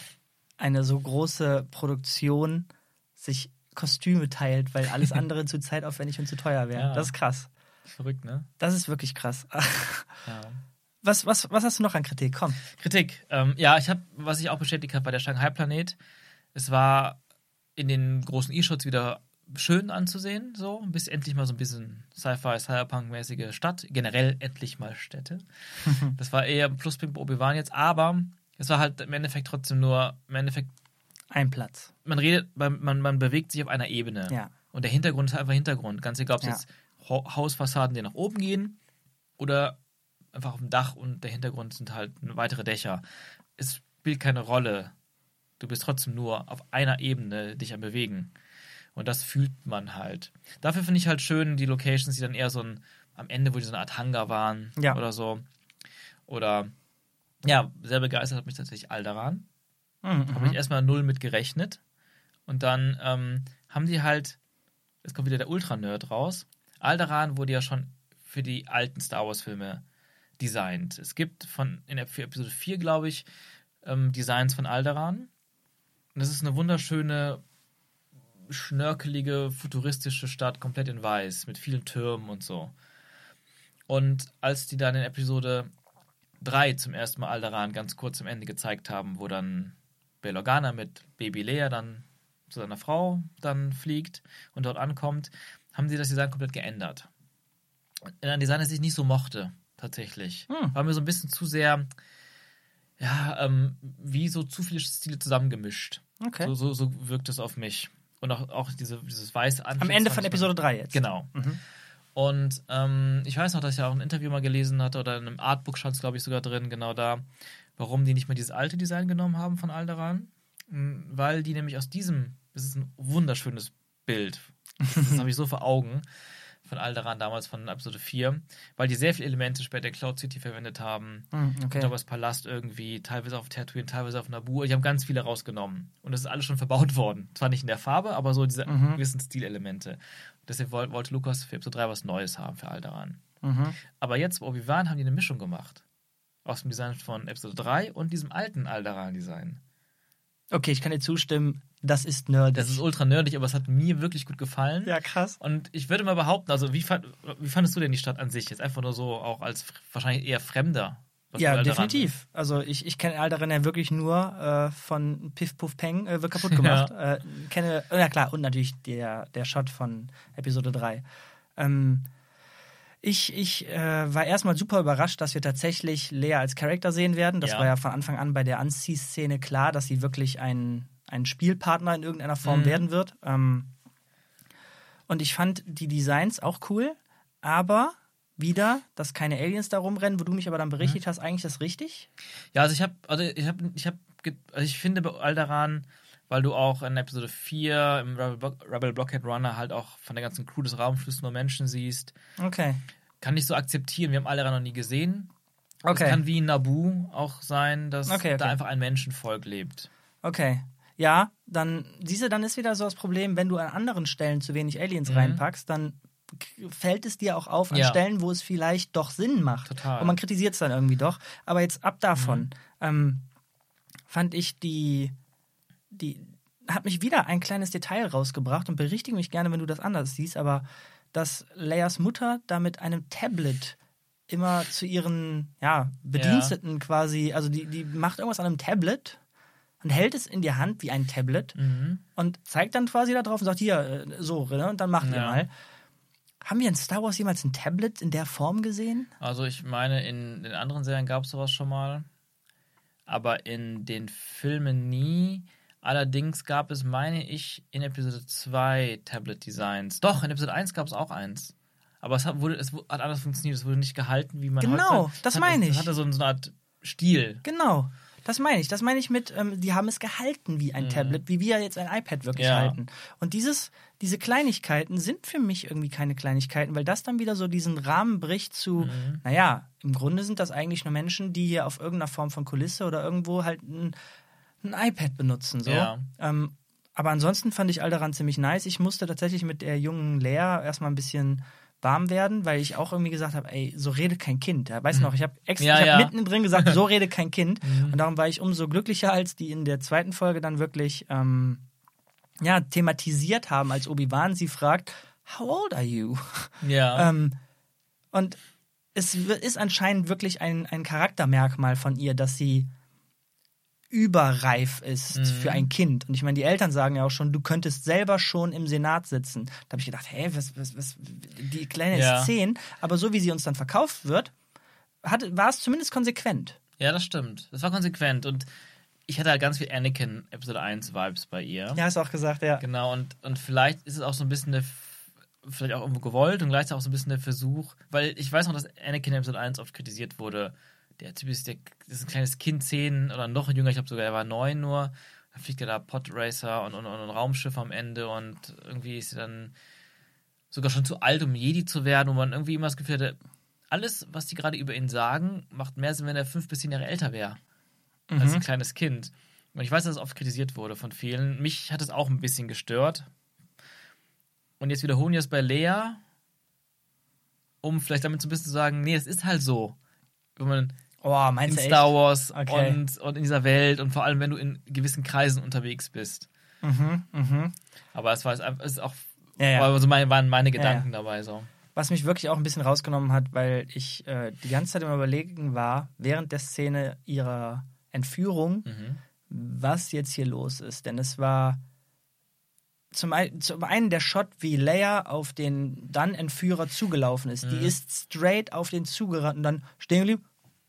Speaker 1: eine so große Produktion sich Kostüme teilt, weil alles andere zu zeitaufwendig und zu teuer wäre.
Speaker 2: Ja.
Speaker 1: Das ist krass.
Speaker 2: Verrückt, ne?
Speaker 1: Das ist wirklich krass.
Speaker 2: Ja.
Speaker 1: Was, was, was hast du noch an Kritik? Komm.
Speaker 2: Kritik. Ähm, ja, ich habe, was ich auch bestätigt habe bei der Shanghai Planet, es war in den großen E-Shots wieder schön anzusehen, so, bis endlich mal so ein bisschen Sci-Fi, Cyberpunk-mäßige Stadt, generell endlich mal Städte. das war eher ein Pluspunkt bei Obi-Wan jetzt, aber es war halt im Endeffekt trotzdem nur, im Endeffekt,
Speaker 1: Ein Platz.
Speaker 2: man redet, man, man, man bewegt sich auf einer Ebene.
Speaker 1: Ja.
Speaker 2: Und der Hintergrund ist einfach Hintergrund. Ganz egal, ob es
Speaker 1: Ja.
Speaker 2: jetzt Hausfassaden, die nach oben gehen, oder einfach auf dem Dach und der Hintergrund sind halt weitere Dächer. Es spielt keine Rolle. Du bist trotzdem nur auf einer Ebene dich am Bewegen. Und das fühlt man halt. Dafür finde ich halt schön die Locations, die dann eher so ein, am Ende, wo die so eine Art Hangar waren
Speaker 1: Ja.
Speaker 2: oder so. Oder, ja, sehr begeistert hat mich tatsächlich Alderan.
Speaker 1: Mhm,
Speaker 2: Habe ich erstmal null mit gerechnet. Und dann ähm, haben die halt, jetzt kommt wieder der Ultra-Nerd raus. Alderan wurde ja schon für die alten Star Wars-Filme designt. Es gibt von in Episode 4, glaube ich, ähm, Designs von Alderan. Und das ist eine wunderschöne, schnörkelige, futuristische Stadt, komplett in weiß, mit vielen Türmen und so. Und als die dann in Episode 3 zum ersten Mal Alderan ganz kurz am Ende gezeigt haben, wo dann Bail Organa mit Baby Leia dann zu seiner Frau dann fliegt und dort ankommt, haben sie das Design komplett geändert. In ein Design, das ich nicht so mochte, tatsächlich.
Speaker 1: Hm.
Speaker 2: War mir so ein bisschen zu sehr, ja, ähm, wie so zu viele Stile zusammengemischt.
Speaker 1: Okay.
Speaker 2: So, so, so wirkt es auf mich. Und auch, auch diese, dieses weiße
Speaker 1: Am Ende von Episode 3 jetzt.
Speaker 2: Genau.
Speaker 1: Mhm.
Speaker 2: Und ähm, ich weiß noch, dass ich ja auch ein Interview mal gelesen hatte oder in einem Artbook stand es, glaube ich, sogar drin, genau da, warum die nicht mehr dieses alte Design genommen haben von Alderan. Mm, Weil die nämlich aus diesem, das ist ein wunderschönes Bild. Das, das habe ich so vor Augen von Alderan damals von Episode 4, weil die sehr viele Elemente später in Cloud City verwendet haben.
Speaker 1: Mhm, Okay.
Speaker 2: Jabba's Palast irgendwie, teilweise auf Tatooine, teilweise auf Naboo. Ich habe ganz viele rausgenommen. Und das ist alles schon verbaut worden. Zwar nicht in der Farbe, aber so diese
Speaker 1: Mhm.
Speaker 2: gewissen Stilelemente. Deshalb woll- wollte Lukas für Episode 3 was Neues haben für Alderaan.
Speaker 1: Mhm.
Speaker 2: Aber jetzt, wo wir waren, haben die eine Mischung gemacht. Aus dem Design von Episode 3 und diesem alten Alderaan-Design.
Speaker 1: Okay, ich kann dir zustimmen, das ist nerdig.
Speaker 2: Das ist ultra nerdig, aber es hat mir wirklich gut gefallen.
Speaker 1: ja krass.
Speaker 2: Und ich würde mal behaupten, also wie, fand, wie fandest du denn die Stadt an sich? Jetzt einfach nur so auch als wahrscheinlich eher Fremder.
Speaker 1: Ja, definitiv. Also ich, ich kenne Alderan ja wirklich nur äh, von Piff Puff Peng äh, wird kaputt gemacht. äh, kenne, ja klar, und natürlich der, der Shot von Episode 3. Ähm, ich ich äh, war erstmal super überrascht, dass wir tatsächlich Lea als Charakter sehen werden. Das
Speaker 2: Ja.
Speaker 1: war ja von Anfang an bei der Anziehszene klar, dass sie wirklich ein, ein Spielpartner in irgendeiner Form
Speaker 2: Mhm.
Speaker 1: werden wird. Ähm, und ich fand die Designs auch cool, aber wieder, dass keine Aliens da rumrennen, wo du mich aber dann berichtigt hast, eigentlich das richtig?
Speaker 2: Ja, also ich habe, also ich habe, ich habe, also ich finde bei Alderan, weil du auch in Episode 4 im Rebel, Block, Rebel Blockhead Runner halt auch von der ganzen Crew des Raumschiffs nur Menschen siehst,
Speaker 1: Okay.
Speaker 2: kann ich so akzeptieren. Wir haben Alderan noch nie gesehen. Es
Speaker 1: Okay.
Speaker 2: kann wie in Naboo auch sein, dass
Speaker 1: Okay, okay.
Speaker 2: da einfach ein Menschenvolk lebt.
Speaker 1: Okay. Ja, dann, siehst du, dann ist wieder so das Problem, wenn du an anderen Stellen zu wenig Aliens
Speaker 2: Mhm.
Speaker 1: reinpackst, dann fällt es dir auch auf an
Speaker 2: Ja.
Speaker 1: Stellen, wo es vielleicht doch Sinn macht.
Speaker 2: Total.
Speaker 1: Und man kritisiert es dann irgendwie doch. Aber jetzt ab davon
Speaker 2: Mhm.
Speaker 1: ähm, fand ich die, die, hat mich wieder ein kleines Detail rausgebracht und berichtige mich gerne, wenn du das anders siehst, aber dass Leias Mutter da mit einem Tablet immer zu ihren ja, Bediensteten quasi, also die, die macht irgendwas an einem Tablet und hält es in die Hand wie ein Tablet
Speaker 2: Mhm.
Speaker 1: und zeigt dann quasi da drauf und sagt, hier, äh, so, ne, und dann macht ihr
Speaker 2: Ja.
Speaker 1: mal. Haben wir in Star Wars jemals ein Tablet in der Form gesehen?
Speaker 2: Also ich meine, in den anderen Serien gab es sowas schon mal, aber in den Filmen nie. Allerdings gab es, meine ich, in Episode 2 Tablet-Designs. Doch, in Episode 1 gab es auch eins. Aber es hat, wurde, es hat anders funktioniert, es wurde nicht gehalten, wie man
Speaker 1: Genau, das meine ich.
Speaker 2: Es hatte so, eine Art Stil.
Speaker 1: Genau. Das meine ich. Das meine ich mit, ähm, die haben es gehalten wie ein Tablet, wie wir jetzt ein iPad wirklich
Speaker 2: Mhm. Ja.
Speaker 1: halten. Und dieses, diese Kleinigkeiten sind für mich irgendwie keine Kleinigkeiten, weil das dann wieder so diesen Rahmen bricht zu,
Speaker 2: Mhm.
Speaker 1: naja, im Grunde sind das eigentlich nur Menschen, die hier auf irgendeiner Form von Kulisse oder irgendwo halt ein, ein iPad benutzen. So.
Speaker 2: Ja.
Speaker 1: Ähm, aber ansonsten fand ich Alderan ziemlich nice. Ich musste tatsächlich mit der jungen Lea erstmal ein bisschen warm werden, weil ich auch irgendwie gesagt habe, ey, so redet kein Kind. Ja, weißt du noch, ich habe extra
Speaker 2: Ja,
Speaker 1: ich hab
Speaker 2: ja.
Speaker 1: mittendrin gesagt, so redet kein Kind. Und darum war ich umso glücklicher, als die in der zweiten Folge dann wirklich ähm, ja, thematisiert haben, als Obi-Wan sie fragt, How old are you?
Speaker 2: Ja.
Speaker 1: Ähm, und es ist anscheinend wirklich ein, ein Charaktermerkmal von ihr, dass sie überreif ist
Speaker 2: Mhm.
Speaker 1: für ein Kind. Und ich meine, die Eltern sagen ja auch schon, du könntest selber schon im Senat sitzen. Da habe ich gedacht, hä, was, was, was, die Kleine
Speaker 2: Ja.
Speaker 1: ist zehn, aber so wie sie uns dann verkauft wird, hat, war es zumindest konsequent.
Speaker 2: ja, das stimmt. Das war konsequent. Und ich hatte halt ganz viel Anakin Episode 1 Vibes bei ihr.
Speaker 1: Ja, hast du auch gesagt, ja.
Speaker 2: Genau, und, und vielleicht ist es auch so ein bisschen eine, vielleicht auch irgendwo gewollt und gleichzeitig auch so ein bisschen der Versuch, weil ich weiß noch, dass Anakin in Episode 1 oft kritisiert wurde. Der Typ ist, der, ist ein kleines Kind, zehn oder noch jünger, ich glaube sogar, er war neun nur. Dann fliegt er da Podracer und, und, und ein Raumschiff am Ende und irgendwie ist er dann sogar schon zu alt, um Jedi zu werden, wo man irgendwie immer das Gefühl hatte, alles, was die gerade über ihn sagen, macht mehr Sinn, wenn er fünf bis zehn Jahre älter wäre als ein kleines Kind. Und ich weiß, dass es oft kritisiert wurde von vielen. Mich hat es auch ein bisschen gestört. Und jetzt wiederholen wir es bei Lea, um vielleicht damit so ein bisschen zu sagen, nee, es ist halt so. Wenn man
Speaker 1: Oh,
Speaker 2: in
Speaker 1: du echt?
Speaker 2: Star Wars
Speaker 1: Okay.
Speaker 2: und, und in dieser Welt und vor allem, wenn du in gewissen Kreisen unterwegs bist.
Speaker 1: Mhm, mhm.
Speaker 2: Aber es war es auch,
Speaker 1: Ja, ja.
Speaker 2: also meine, waren meine
Speaker 1: Ja,
Speaker 2: Gedanken dabei so.
Speaker 1: Was mich wirklich auch ein bisschen rausgenommen hat, weil ich äh, die ganze Zeit im Überlegen war, während der Szene ihrer Entführung,
Speaker 2: Mhm.
Speaker 1: was jetzt hier los ist. Denn es war zum, ein, zum einen der Shot, wie Leia auf den dann Entführer zugelaufen ist. Die ist straight auf den zugerannt und dann stehen geblieben.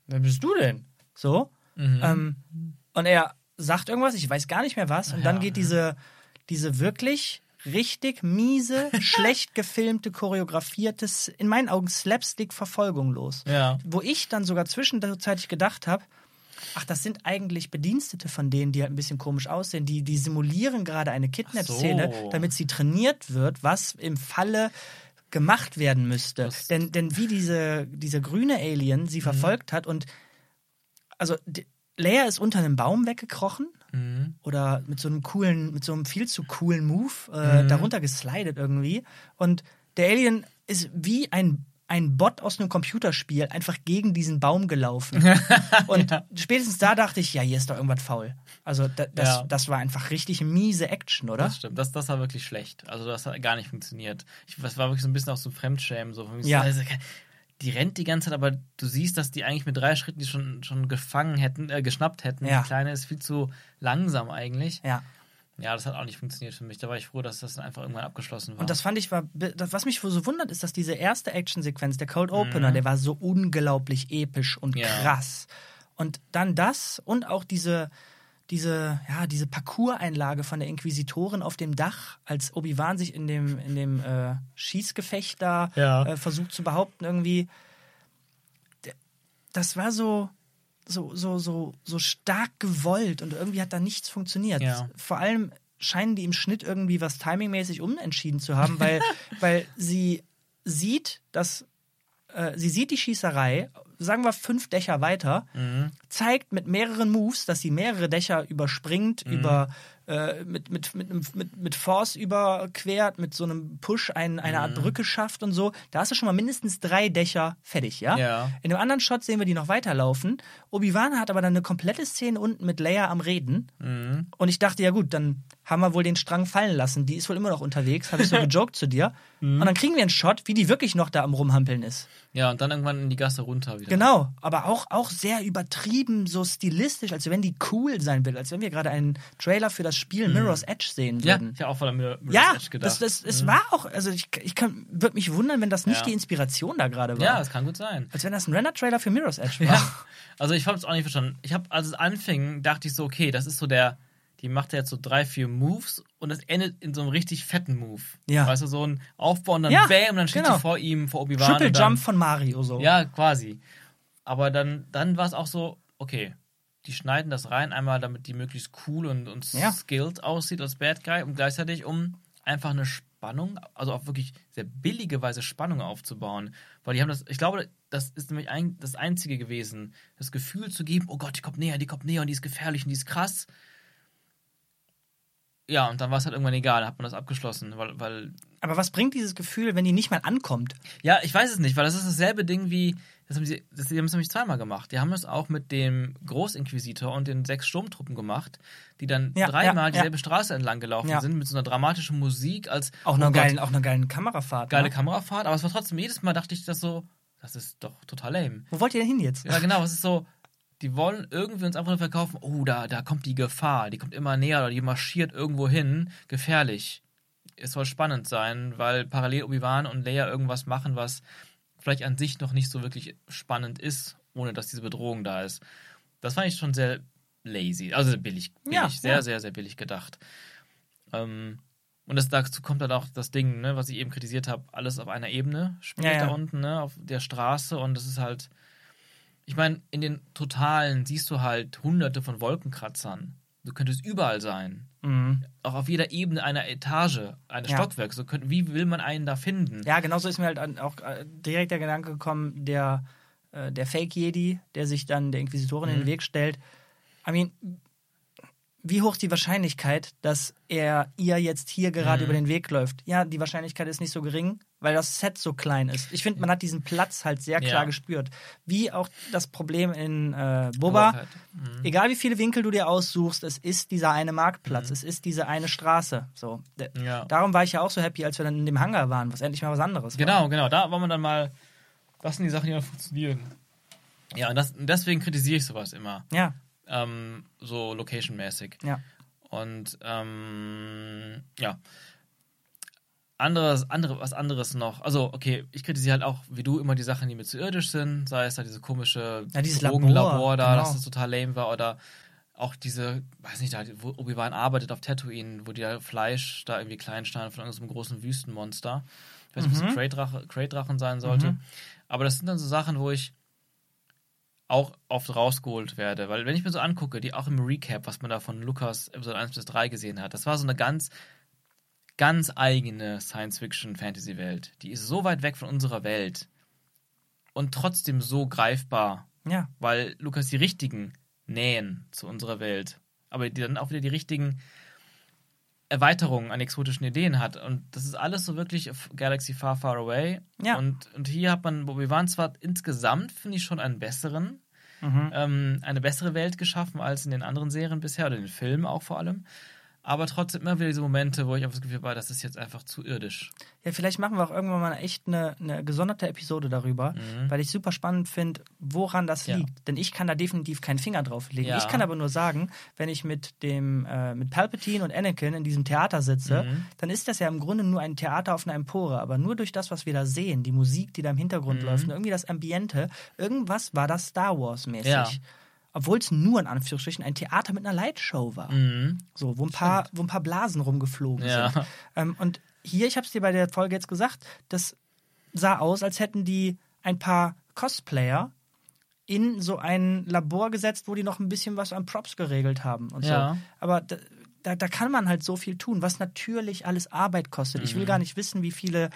Speaker 1: Wer bist du denn? So.
Speaker 2: Mhm.
Speaker 1: Ähm, und er sagt irgendwas, ich weiß gar nicht mehr was. Und dann
Speaker 2: Ja,
Speaker 1: geht
Speaker 2: ja.
Speaker 1: diese, diese wirklich richtig miese, schlecht gefilmte, choreografiertes, in meinen Augen Slapstick-Verfolgung los.
Speaker 2: Ja.
Speaker 1: Wo ich dann sogar zwischenzeitlich gedacht habe, ach, das sind eigentlich Bedienstete von denen, die halt ein bisschen komisch aussehen. Die, die simulieren gerade eine Kidnap-Szene,
Speaker 2: so.
Speaker 1: damit sie trainiert wird, was im Falle gemacht werden müsste.
Speaker 2: Das-
Speaker 1: Denn, denn wie diese, dieser grüne Alien
Speaker 2: Mhm.
Speaker 1: sie verfolgt hat und also Leia ist unter einem Baum weggekrochen
Speaker 2: Mhm.
Speaker 1: oder mit so einem coolen, mit so einem viel zu coolen Move äh,
Speaker 2: Mhm.
Speaker 1: darunter geslidet irgendwie. Und der Alien ist wie ein, ein Bot aus einem Computerspiel einfach gegen diesen Baum gelaufen. Und spätestens da dachte ich, ja, hier ist doch irgendwas faul. Also da, das,
Speaker 2: Ja.
Speaker 1: das war einfach richtig miese Action, oder?
Speaker 2: Das stimmt, das, das war wirklich schlecht. Also das hat gar nicht funktioniert. Ich, das war wirklich so ein bisschen auch so Fremdschämen. So.
Speaker 1: Ja.
Speaker 2: Also, die rennt die ganze Zeit, aber du siehst, dass die eigentlich mit drei Schritten die schon, schon gefangen hätten, äh, geschnappt hätten.
Speaker 1: Ja.
Speaker 2: Die Kleine ist viel zu langsam eigentlich.
Speaker 1: Ja.
Speaker 2: Ja, das hat auch nicht funktioniert für mich. Da war ich froh, dass das dann einfach irgendwann abgeschlossen war.
Speaker 1: Und das fand ich war, was mich so wundert, ist, dass diese erste Actionsequenz, der Cold
Speaker 2: Mhm.
Speaker 1: Opener, der war so unglaublich episch und
Speaker 2: Ja.
Speaker 1: krass. Und dann das und auch diese, diese, ja, diese Parcours-Einlage von der Inquisitorin auf dem Dach, als Obi-Wan sich in dem, in dem äh, Schießgefecht da
Speaker 2: Ja.
Speaker 1: äh, versucht zu behaupten, irgendwie. Das war so, so, so, so, so stark gewollt und irgendwie hat da nichts funktioniert.
Speaker 2: Ja.
Speaker 1: Vor allem scheinen die im Schnitt irgendwie was timingmäßig umentschieden zu haben, weil, weil sie sieht, dass äh, sie sieht die Schießerei, sagen wir fünf Dächer weiter,
Speaker 2: Mhm.
Speaker 1: zeigt mit mehreren Moves, dass sie mehrere Dächer überspringt,
Speaker 2: Mhm.
Speaker 1: über äh, mit, mit, mit, mit, mit Force überquert, mit so einem Push ein, eine
Speaker 2: Mhm.
Speaker 1: Art Brücke schafft und so. Da hast du schon mal mindestens drei Dächer fertig, ja?
Speaker 2: Ja.
Speaker 1: In dem anderen Shot sehen wir die noch weiterlaufen. Obi-Wan hat aber dann eine komplette Szene unten mit Leia am Reden.
Speaker 2: Mhm.
Speaker 1: Und ich dachte, ja gut, dann haben wir wohl den Strang fallen lassen. Die ist wohl immer noch unterwegs, habe ich so gejoked zu dir.
Speaker 2: Mhm.
Speaker 1: Und dann kriegen wir einen Shot, wie die wirklich noch da am Rumhampeln ist.
Speaker 2: Ja, und dann irgendwann in die Gasse runter wieder.
Speaker 1: Genau, aber auch, auch sehr übertrieben, so stilistisch, als wenn die cool sein will, als wenn wir gerade einen Trailer für das Spiel Mirror's Edge sehen
Speaker 2: Mhm. Ja,
Speaker 1: würden.
Speaker 2: ich habe auch von Mirror's
Speaker 1: Ja,
Speaker 2: Edge gedacht.
Speaker 1: das, das, es war auch, also ich, ich würde mich wundern, wenn das nicht
Speaker 2: Ja.
Speaker 1: die Inspiration da gerade war.
Speaker 2: ja, das kann gut sein.
Speaker 1: Als wenn das ein Render-Trailer für Mirror's Edge war.
Speaker 2: Ja. Also ich habe es auch nicht verstanden. Ich habe, als es anfing, dachte ich so, okay, das ist so der, die macht ja jetzt so drei, vier Moves und das endet in so einem richtig fetten Move.
Speaker 1: Ja.
Speaker 2: Weißt du, so ein Aufbau und dann
Speaker 1: Ja,
Speaker 2: bam, und dann steht
Speaker 1: genau.
Speaker 2: sie vor ihm, vor Obi-Wan.
Speaker 1: Triple
Speaker 2: dann,
Speaker 1: Jump von Mario so.
Speaker 2: Ja, quasi. Aber dann, dann war es auch so, okay, die schneiden das rein, einmal damit die möglichst cool und, und
Speaker 1: Ja.
Speaker 2: skilled aussieht als Bad Guy und gleichzeitig um einfach eine Spannung, also auf wirklich sehr billige Weise Spannung aufzubauen. Weil die haben das, ich glaube, das ist nämlich ein, das Einzige gewesen, das Gefühl zu geben, oh Gott, die kommt näher, die kommt näher und die ist gefährlich und die ist krass. Ja, und dann war es halt irgendwann egal, dann hat man das abgeschlossen, weil, weil
Speaker 1: Aber was bringt dieses Gefühl, wenn die nicht mal ankommt?
Speaker 2: ja, ich weiß es nicht, weil das ist dasselbe Ding wie, das haben sie, das, die haben es nämlich zweimal gemacht. Die haben es auch mit dem Großinquisitor und den sechs Sturmtruppen gemacht, die dann
Speaker 1: Ja,
Speaker 2: dreimal
Speaker 1: ja,
Speaker 2: dieselbe
Speaker 1: ja.
Speaker 2: Straße entlang gelaufen sind mit so einer dramatischen Musik als
Speaker 1: Auch
Speaker 2: oh
Speaker 1: einer
Speaker 2: Gott,
Speaker 1: geilen, auch einer geilen Kamerafahrt.
Speaker 2: geile
Speaker 1: ne?
Speaker 2: Kamerafahrt, aber es war trotzdem jedes Mal dachte ich das so, das ist doch total lame.
Speaker 1: Wo wollt ihr denn hin jetzt?
Speaker 2: Ja, genau, es ist so, die wollen irgendwie uns einfach nur verkaufen, oh, da, da kommt die Gefahr, die kommt immer näher oder die marschiert irgendwo hin, gefährlich. Es soll spannend sein, weil parallel Obi-Wan und Leia irgendwas machen, was vielleicht an sich noch nicht so wirklich spannend ist, ohne dass diese Bedrohung da ist. Das fand ich schon sehr lazy, also sehr billig, billig
Speaker 1: Ja,
Speaker 2: sehr,
Speaker 1: ja.
Speaker 2: sehr, sehr billig gedacht. Ähm, und das, dazu kommt dann auch das Ding, ne, was ich eben kritisiert habe, alles auf einer Ebene spielt
Speaker 1: ja.
Speaker 2: da unten, ne, auf der Straße und das ist halt, ich meine, in den Totalen siehst du halt hunderte von Wolkenkratzern. Du könntest überall sein.
Speaker 1: Mhm.
Speaker 2: Auch auf jeder Ebene einer Etage, eines
Speaker 1: Ja.
Speaker 2: Stockwerks. So könnt, wie will man einen da finden?
Speaker 1: Ja, genauso ist mir halt auch äh, direkt der Gedanke gekommen, der, äh, der Fake-Jedi, der sich dann der Inquisitorin in den
Speaker 2: Mhm.
Speaker 1: Weg stellt. I mean, wie hoch ist die Wahrscheinlichkeit, dass er ihr jetzt hier gerade
Speaker 2: Mhm.
Speaker 1: über den Weg läuft? Ja, die Wahrscheinlichkeit ist nicht so gering, weil das Set so klein ist. Ich finde, man hat diesen Platz halt sehr klar
Speaker 2: Ja.
Speaker 1: gespürt. Wie auch das Problem in äh, Boba.
Speaker 2: Halt, mhm.
Speaker 1: Egal wie viele Winkel du dir aussuchst, es ist dieser eine Marktplatz,
Speaker 2: Mhm.
Speaker 1: es ist diese eine Straße. So.
Speaker 2: Ja.
Speaker 1: Darum war ich ja auch so happy, als wir dann in dem Hangar waren, was endlich mal was anderes war.
Speaker 2: Genau, genau. Da war man dann mal, was sind die Sachen, die mal funktionieren? Ja, und das, und deswegen kritisiere ich sowas immer.
Speaker 1: Ja,
Speaker 2: Ähm, so location-mäßig.
Speaker 1: ja.
Speaker 2: Und ähm, ja. anderes, andere, was anderes noch. Also, okay, ich kritisiere halt auch, wie du, immer die Sachen, die mir zu irdisch sind. Sei es da diese komische
Speaker 1: Ja,
Speaker 2: Drogenlabor
Speaker 1: Labor,
Speaker 2: da,
Speaker 1: genau.
Speaker 2: dass das total lame war. Oder auch diese, weiß nicht, da, wo Obi-Wan arbeitet auf Tatooine, wo die da Fleisch da irgendwie klein schneiden von irgendeinem großen Wüstenmonster. Ich weiß nicht, ob es ein Krayt-Drache- Krayt-Drachen sein sollte.
Speaker 1: Mhm.
Speaker 2: Aber das sind dann so Sachen, wo ich auch oft rausgeholt werde. Weil wenn ich mir so angucke, die auch im Recap, was man da von Lukas Episode 1 bis 3 gesehen hat, das war so eine ganz, ganz eigene Science-Fiction-Fantasy-Welt. Die ist so weit weg von unserer Welt und trotzdem so greifbar,
Speaker 1: Ja.
Speaker 2: weil Lukas die richtigen Nähen zu unserer Welt, aber die dann auch wieder die richtigen Erweiterungen an exotischen Ideen hat. Und das ist alles so wirklich Galaxy Far, Far Away.
Speaker 1: Ja.
Speaker 2: Und, und hier hat man, wir waren zwar insgesamt, finde ich, schon einen besseren,
Speaker 1: Mhm.
Speaker 2: ähm, eine bessere Welt geschaffen als in den anderen Serien bisher oder in den Filmen auch vor allem. Aber trotzdem immer wieder diese Momente, wo ich auf das Gefühl war, das ist jetzt einfach zu irdisch.
Speaker 1: Ja, vielleicht machen wir auch irgendwann mal echt eine, eine gesonderte Episode darüber, weil ich super spannend finde, woran das
Speaker 2: Mhm. Ja.
Speaker 1: liegt. Denn ich kann da definitiv keinen Finger drauf legen.
Speaker 2: Ja.
Speaker 1: Ich kann aber nur sagen, wenn ich mit dem äh, mit Palpatine und Anakin in diesem Theater sitze,
Speaker 2: Mhm.
Speaker 1: dann ist das ja im Grunde nur ein Theater auf einer Empore. Aber nur durch das, was wir da sehen, die Musik, die da im Hintergrund
Speaker 2: Mhm.
Speaker 1: läuft, und irgendwie das Ambiente, irgendwas war das Star Wars-mäßig.
Speaker 2: Ja.
Speaker 1: Obwohl es nur in Anführungsstrichen ein Theater mit einer Lightshow war.
Speaker 2: Mhm.
Speaker 1: So, wo ein paar, wo ein paar Blasen rumgeflogen
Speaker 2: Ja.
Speaker 1: sind. Ähm, und hier, ich habe es dir bei der Folge jetzt gesagt, das sah aus, als hätten die ein paar Cosplayer in so ein Labor gesetzt, wo die noch ein bisschen was an Props geregelt haben und
Speaker 2: Ja.
Speaker 1: so. Aber da, da, da kann man halt so viel tun, was natürlich alles Arbeit kostet. Ich will
Speaker 2: Mhm.
Speaker 1: gar nicht wissen, wie viele,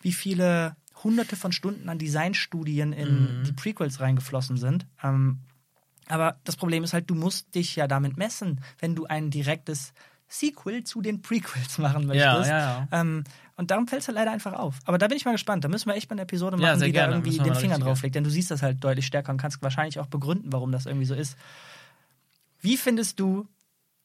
Speaker 1: wie viele hunderte von Stunden an Designstudien in
Speaker 2: Mhm.
Speaker 1: die Prequels reingeflossen sind. Ähm, aber das Problem ist halt, du musst dich ja damit messen, wenn du ein direktes Sequel zu den Prequels machen möchtest.
Speaker 2: Ja, ja, ja.
Speaker 1: Ähm, und darum fällt es halt leider einfach auf. Aber da bin ich mal gespannt. Da müssen wir echt mal eine Episode
Speaker 2: Ja,
Speaker 1: machen,
Speaker 2: sehr
Speaker 1: die
Speaker 2: gerne.
Speaker 1: da irgendwie den Finger drauf legt. Denn du siehst das halt deutlich stärker und kannst wahrscheinlich auch begründen, warum das irgendwie so ist. Wie findest du,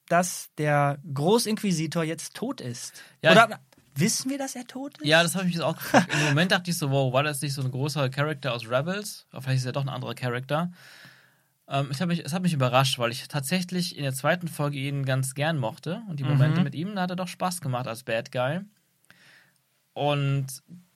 Speaker 1: dass der Großinquisitor jetzt tot ist?
Speaker 2: Ja,
Speaker 1: Oder wissen wir, dass er tot ist?
Speaker 2: Ja, das habe ich mir auch gefragt. Im Moment dachte ich so, wow, war das nicht so ein großer Charakter aus Rebels? Aber vielleicht ist er doch ein anderer Charakter. Ähm, ich hab mich, es hat mich überrascht, weil ich tatsächlich in der zweiten Folge ihn ganz gern mochte. Und die Momente mit ihm, da hat er doch Spaß gemacht als Bad Guy. Und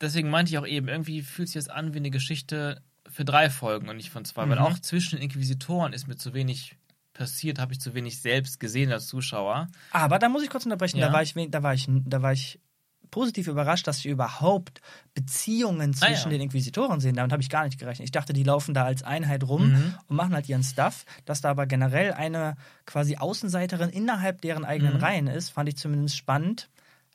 Speaker 2: deswegen meinte ich auch eben, irgendwie fühlt sich das an wie eine Geschichte für drei Folgen und nicht von zwei. Weil auch zwischen den Inquisitoren ist mir zu wenig passiert, habe ich zu wenig selbst gesehen als Zuschauer.
Speaker 1: Aber da muss ich kurz unterbrechen.
Speaker 2: Ja.
Speaker 1: Da, war ich, da, war ich, da war ich positiv überrascht, dass wir überhaupt Beziehungen
Speaker 2: Ah,
Speaker 1: zwischen
Speaker 2: ja.
Speaker 1: den Inquisitoren sehen. Damit habe ich gar nicht gerechnet. Ich dachte, die laufen da als Einheit rum
Speaker 2: Mhm.
Speaker 1: und machen halt ihren Stuff. Dass da aber generell eine quasi Außenseiterin innerhalb deren eigenen
Speaker 2: Mhm.
Speaker 1: Reihen ist, fand ich zumindest spannend.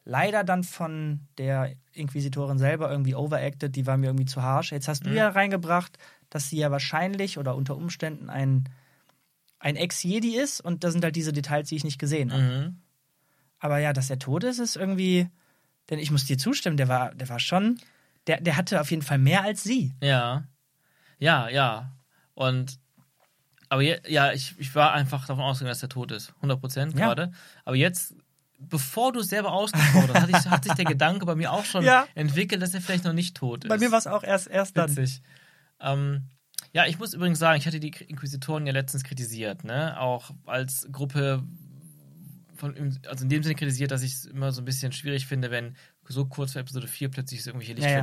Speaker 1: Leider dann von der Inquisitorin selber irgendwie overacted, die war mir irgendwie zu harsch. Jetzt hast du
Speaker 2: Mhm.
Speaker 1: ja reingebracht, dass sie ja wahrscheinlich oder unter Umständen ein, ein Ex-Jedi ist und da sind halt diese Details, die ich nicht gesehen habe.
Speaker 2: Mhm.
Speaker 1: Aber ja, dass er tot ist, ist irgendwie. Denn ich muss dir zustimmen, der war, der war schon. Der, der hatte auf jeden Fall mehr als sie.
Speaker 2: Ja. Ja, ja. Und aber je, ja, ich, ich war einfach davon ausgegangen, dass er tot ist. 100 Prozent
Speaker 1: Ja.
Speaker 2: gerade. Aber jetzt, bevor du es selber ausgesprochen hast, hat, ich, hat sich der Gedanke bei mir auch schon
Speaker 1: Ja.
Speaker 2: entwickelt, dass er vielleicht noch nicht tot ist.
Speaker 1: Bei mir war es auch erst, erst dann.
Speaker 2: Witzig. Ähm, ja, ich muss übrigens sagen, ich hatte die Inquisitoren ja letztens kritisiert, ne? Auch als Gruppe von, also in dem Sinne kritisiert, dass ich es immer so ein bisschen schwierig finde, wenn so kurz vor Episode 4 plötzlich so irgendwelche
Speaker 1: Ja, ja.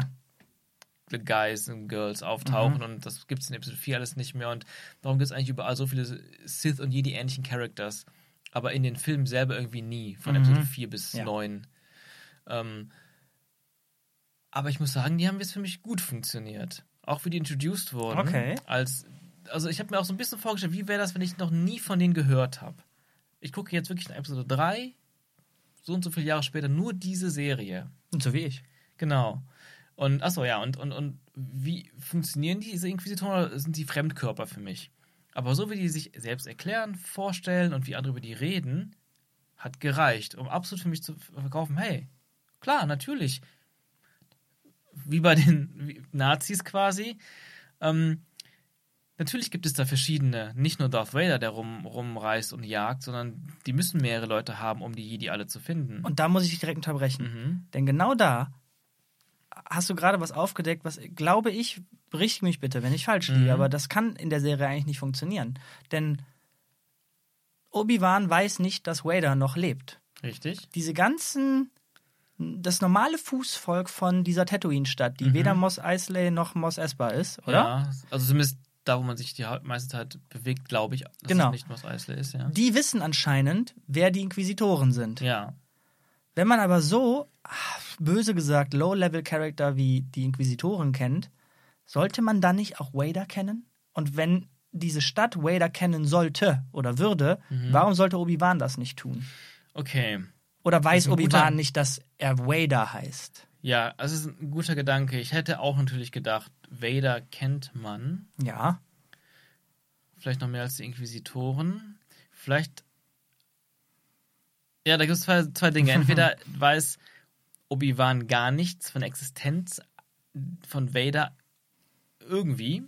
Speaker 2: Lichtschwert Guys und Girls auftauchen und das gibt es in Episode 4 alles nicht mehr und darum gibt es eigentlich überall so viele Sith und Jedi-ähnlichen Characters, aber in den Filmen selber irgendwie nie, von
Speaker 1: Mhm.
Speaker 2: Episode 4 bis
Speaker 1: Ja.
Speaker 2: 9. Ähm, aber ich muss sagen, die haben jetzt für mich gut funktioniert. Auch wie die introduced wurden.
Speaker 1: Okay.
Speaker 2: Als, also ich habe mir auch so ein bisschen vorgestellt, wie wäre das, wenn ich noch nie von denen gehört habe. Ich gucke jetzt wirklich in Episode 3, so und so viele Jahre später, nur diese Serie.
Speaker 1: Und so wie ich.
Speaker 2: Genau. Und achso, ja, und, und, und wie funktionieren diese Inquisitoren oder sind die Fremdkörper für mich? Aber so wie die sich selbst erklären, vorstellen und wie andere über die reden, hat gereicht, um absolut für mich zu verkaufen, hey, klar, natürlich. Wie bei den Nazis quasi. Ähm, natürlich gibt es da verschiedene, nicht nur Darth Vader, der rum, rumreist und jagt, sondern die müssen mehrere Leute haben, um die Jedi alle zu finden.
Speaker 1: Und da muss ich dich direkt unterbrechen.
Speaker 2: mhm.
Speaker 1: Denn genau da hast du gerade was aufgedeckt, was, glaube ich, berichte mich bitte, wenn ich falsch liege,
Speaker 2: Mhm.
Speaker 1: aber das kann in der Serie eigentlich nicht funktionieren. Denn Obi-Wan weiß nicht, dass Vader noch lebt.
Speaker 2: Richtig.
Speaker 1: Diese ganzen das normale Fußvolk von dieser Tatooine-Stadt, die
Speaker 2: Mhm.
Speaker 1: weder Mos Eisley noch Mos Espa ist, oder?
Speaker 2: Ja, also zumindest da, wo man sich die meiste Zeit bewegt, glaube ich, dass
Speaker 1: Genau.
Speaker 2: es nicht Mos Eisley ist, ja.
Speaker 1: Die wissen anscheinend, wer die Inquisitoren sind.
Speaker 2: Ja.
Speaker 1: Wenn man aber so, ah, böse gesagt, Low-Level-Charakter wie die Inquisitoren kennt, sollte man dann nicht auch Vader kennen? Und wenn diese Stadt Vader kennen sollte oder würde,
Speaker 2: Mhm.
Speaker 1: warum sollte Obi-Wan das nicht tun?
Speaker 2: Okay.
Speaker 1: Oder weiß Obi-Wan nicht, dass er Vader heißt?
Speaker 2: Ja, also es ist ein guter Gedanke. Ich hätte auch natürlich gedacht, Vader kennt man.
Speaker 1: Ja.
Speaker 2: Vielleicht noch mehr als die Inquisitoren. Vielleicht. Ja, da gibt es zwei, zwei Dinge. Entweder weiß Obi-Wan gar nichts von Existenz von Vader irgendwie.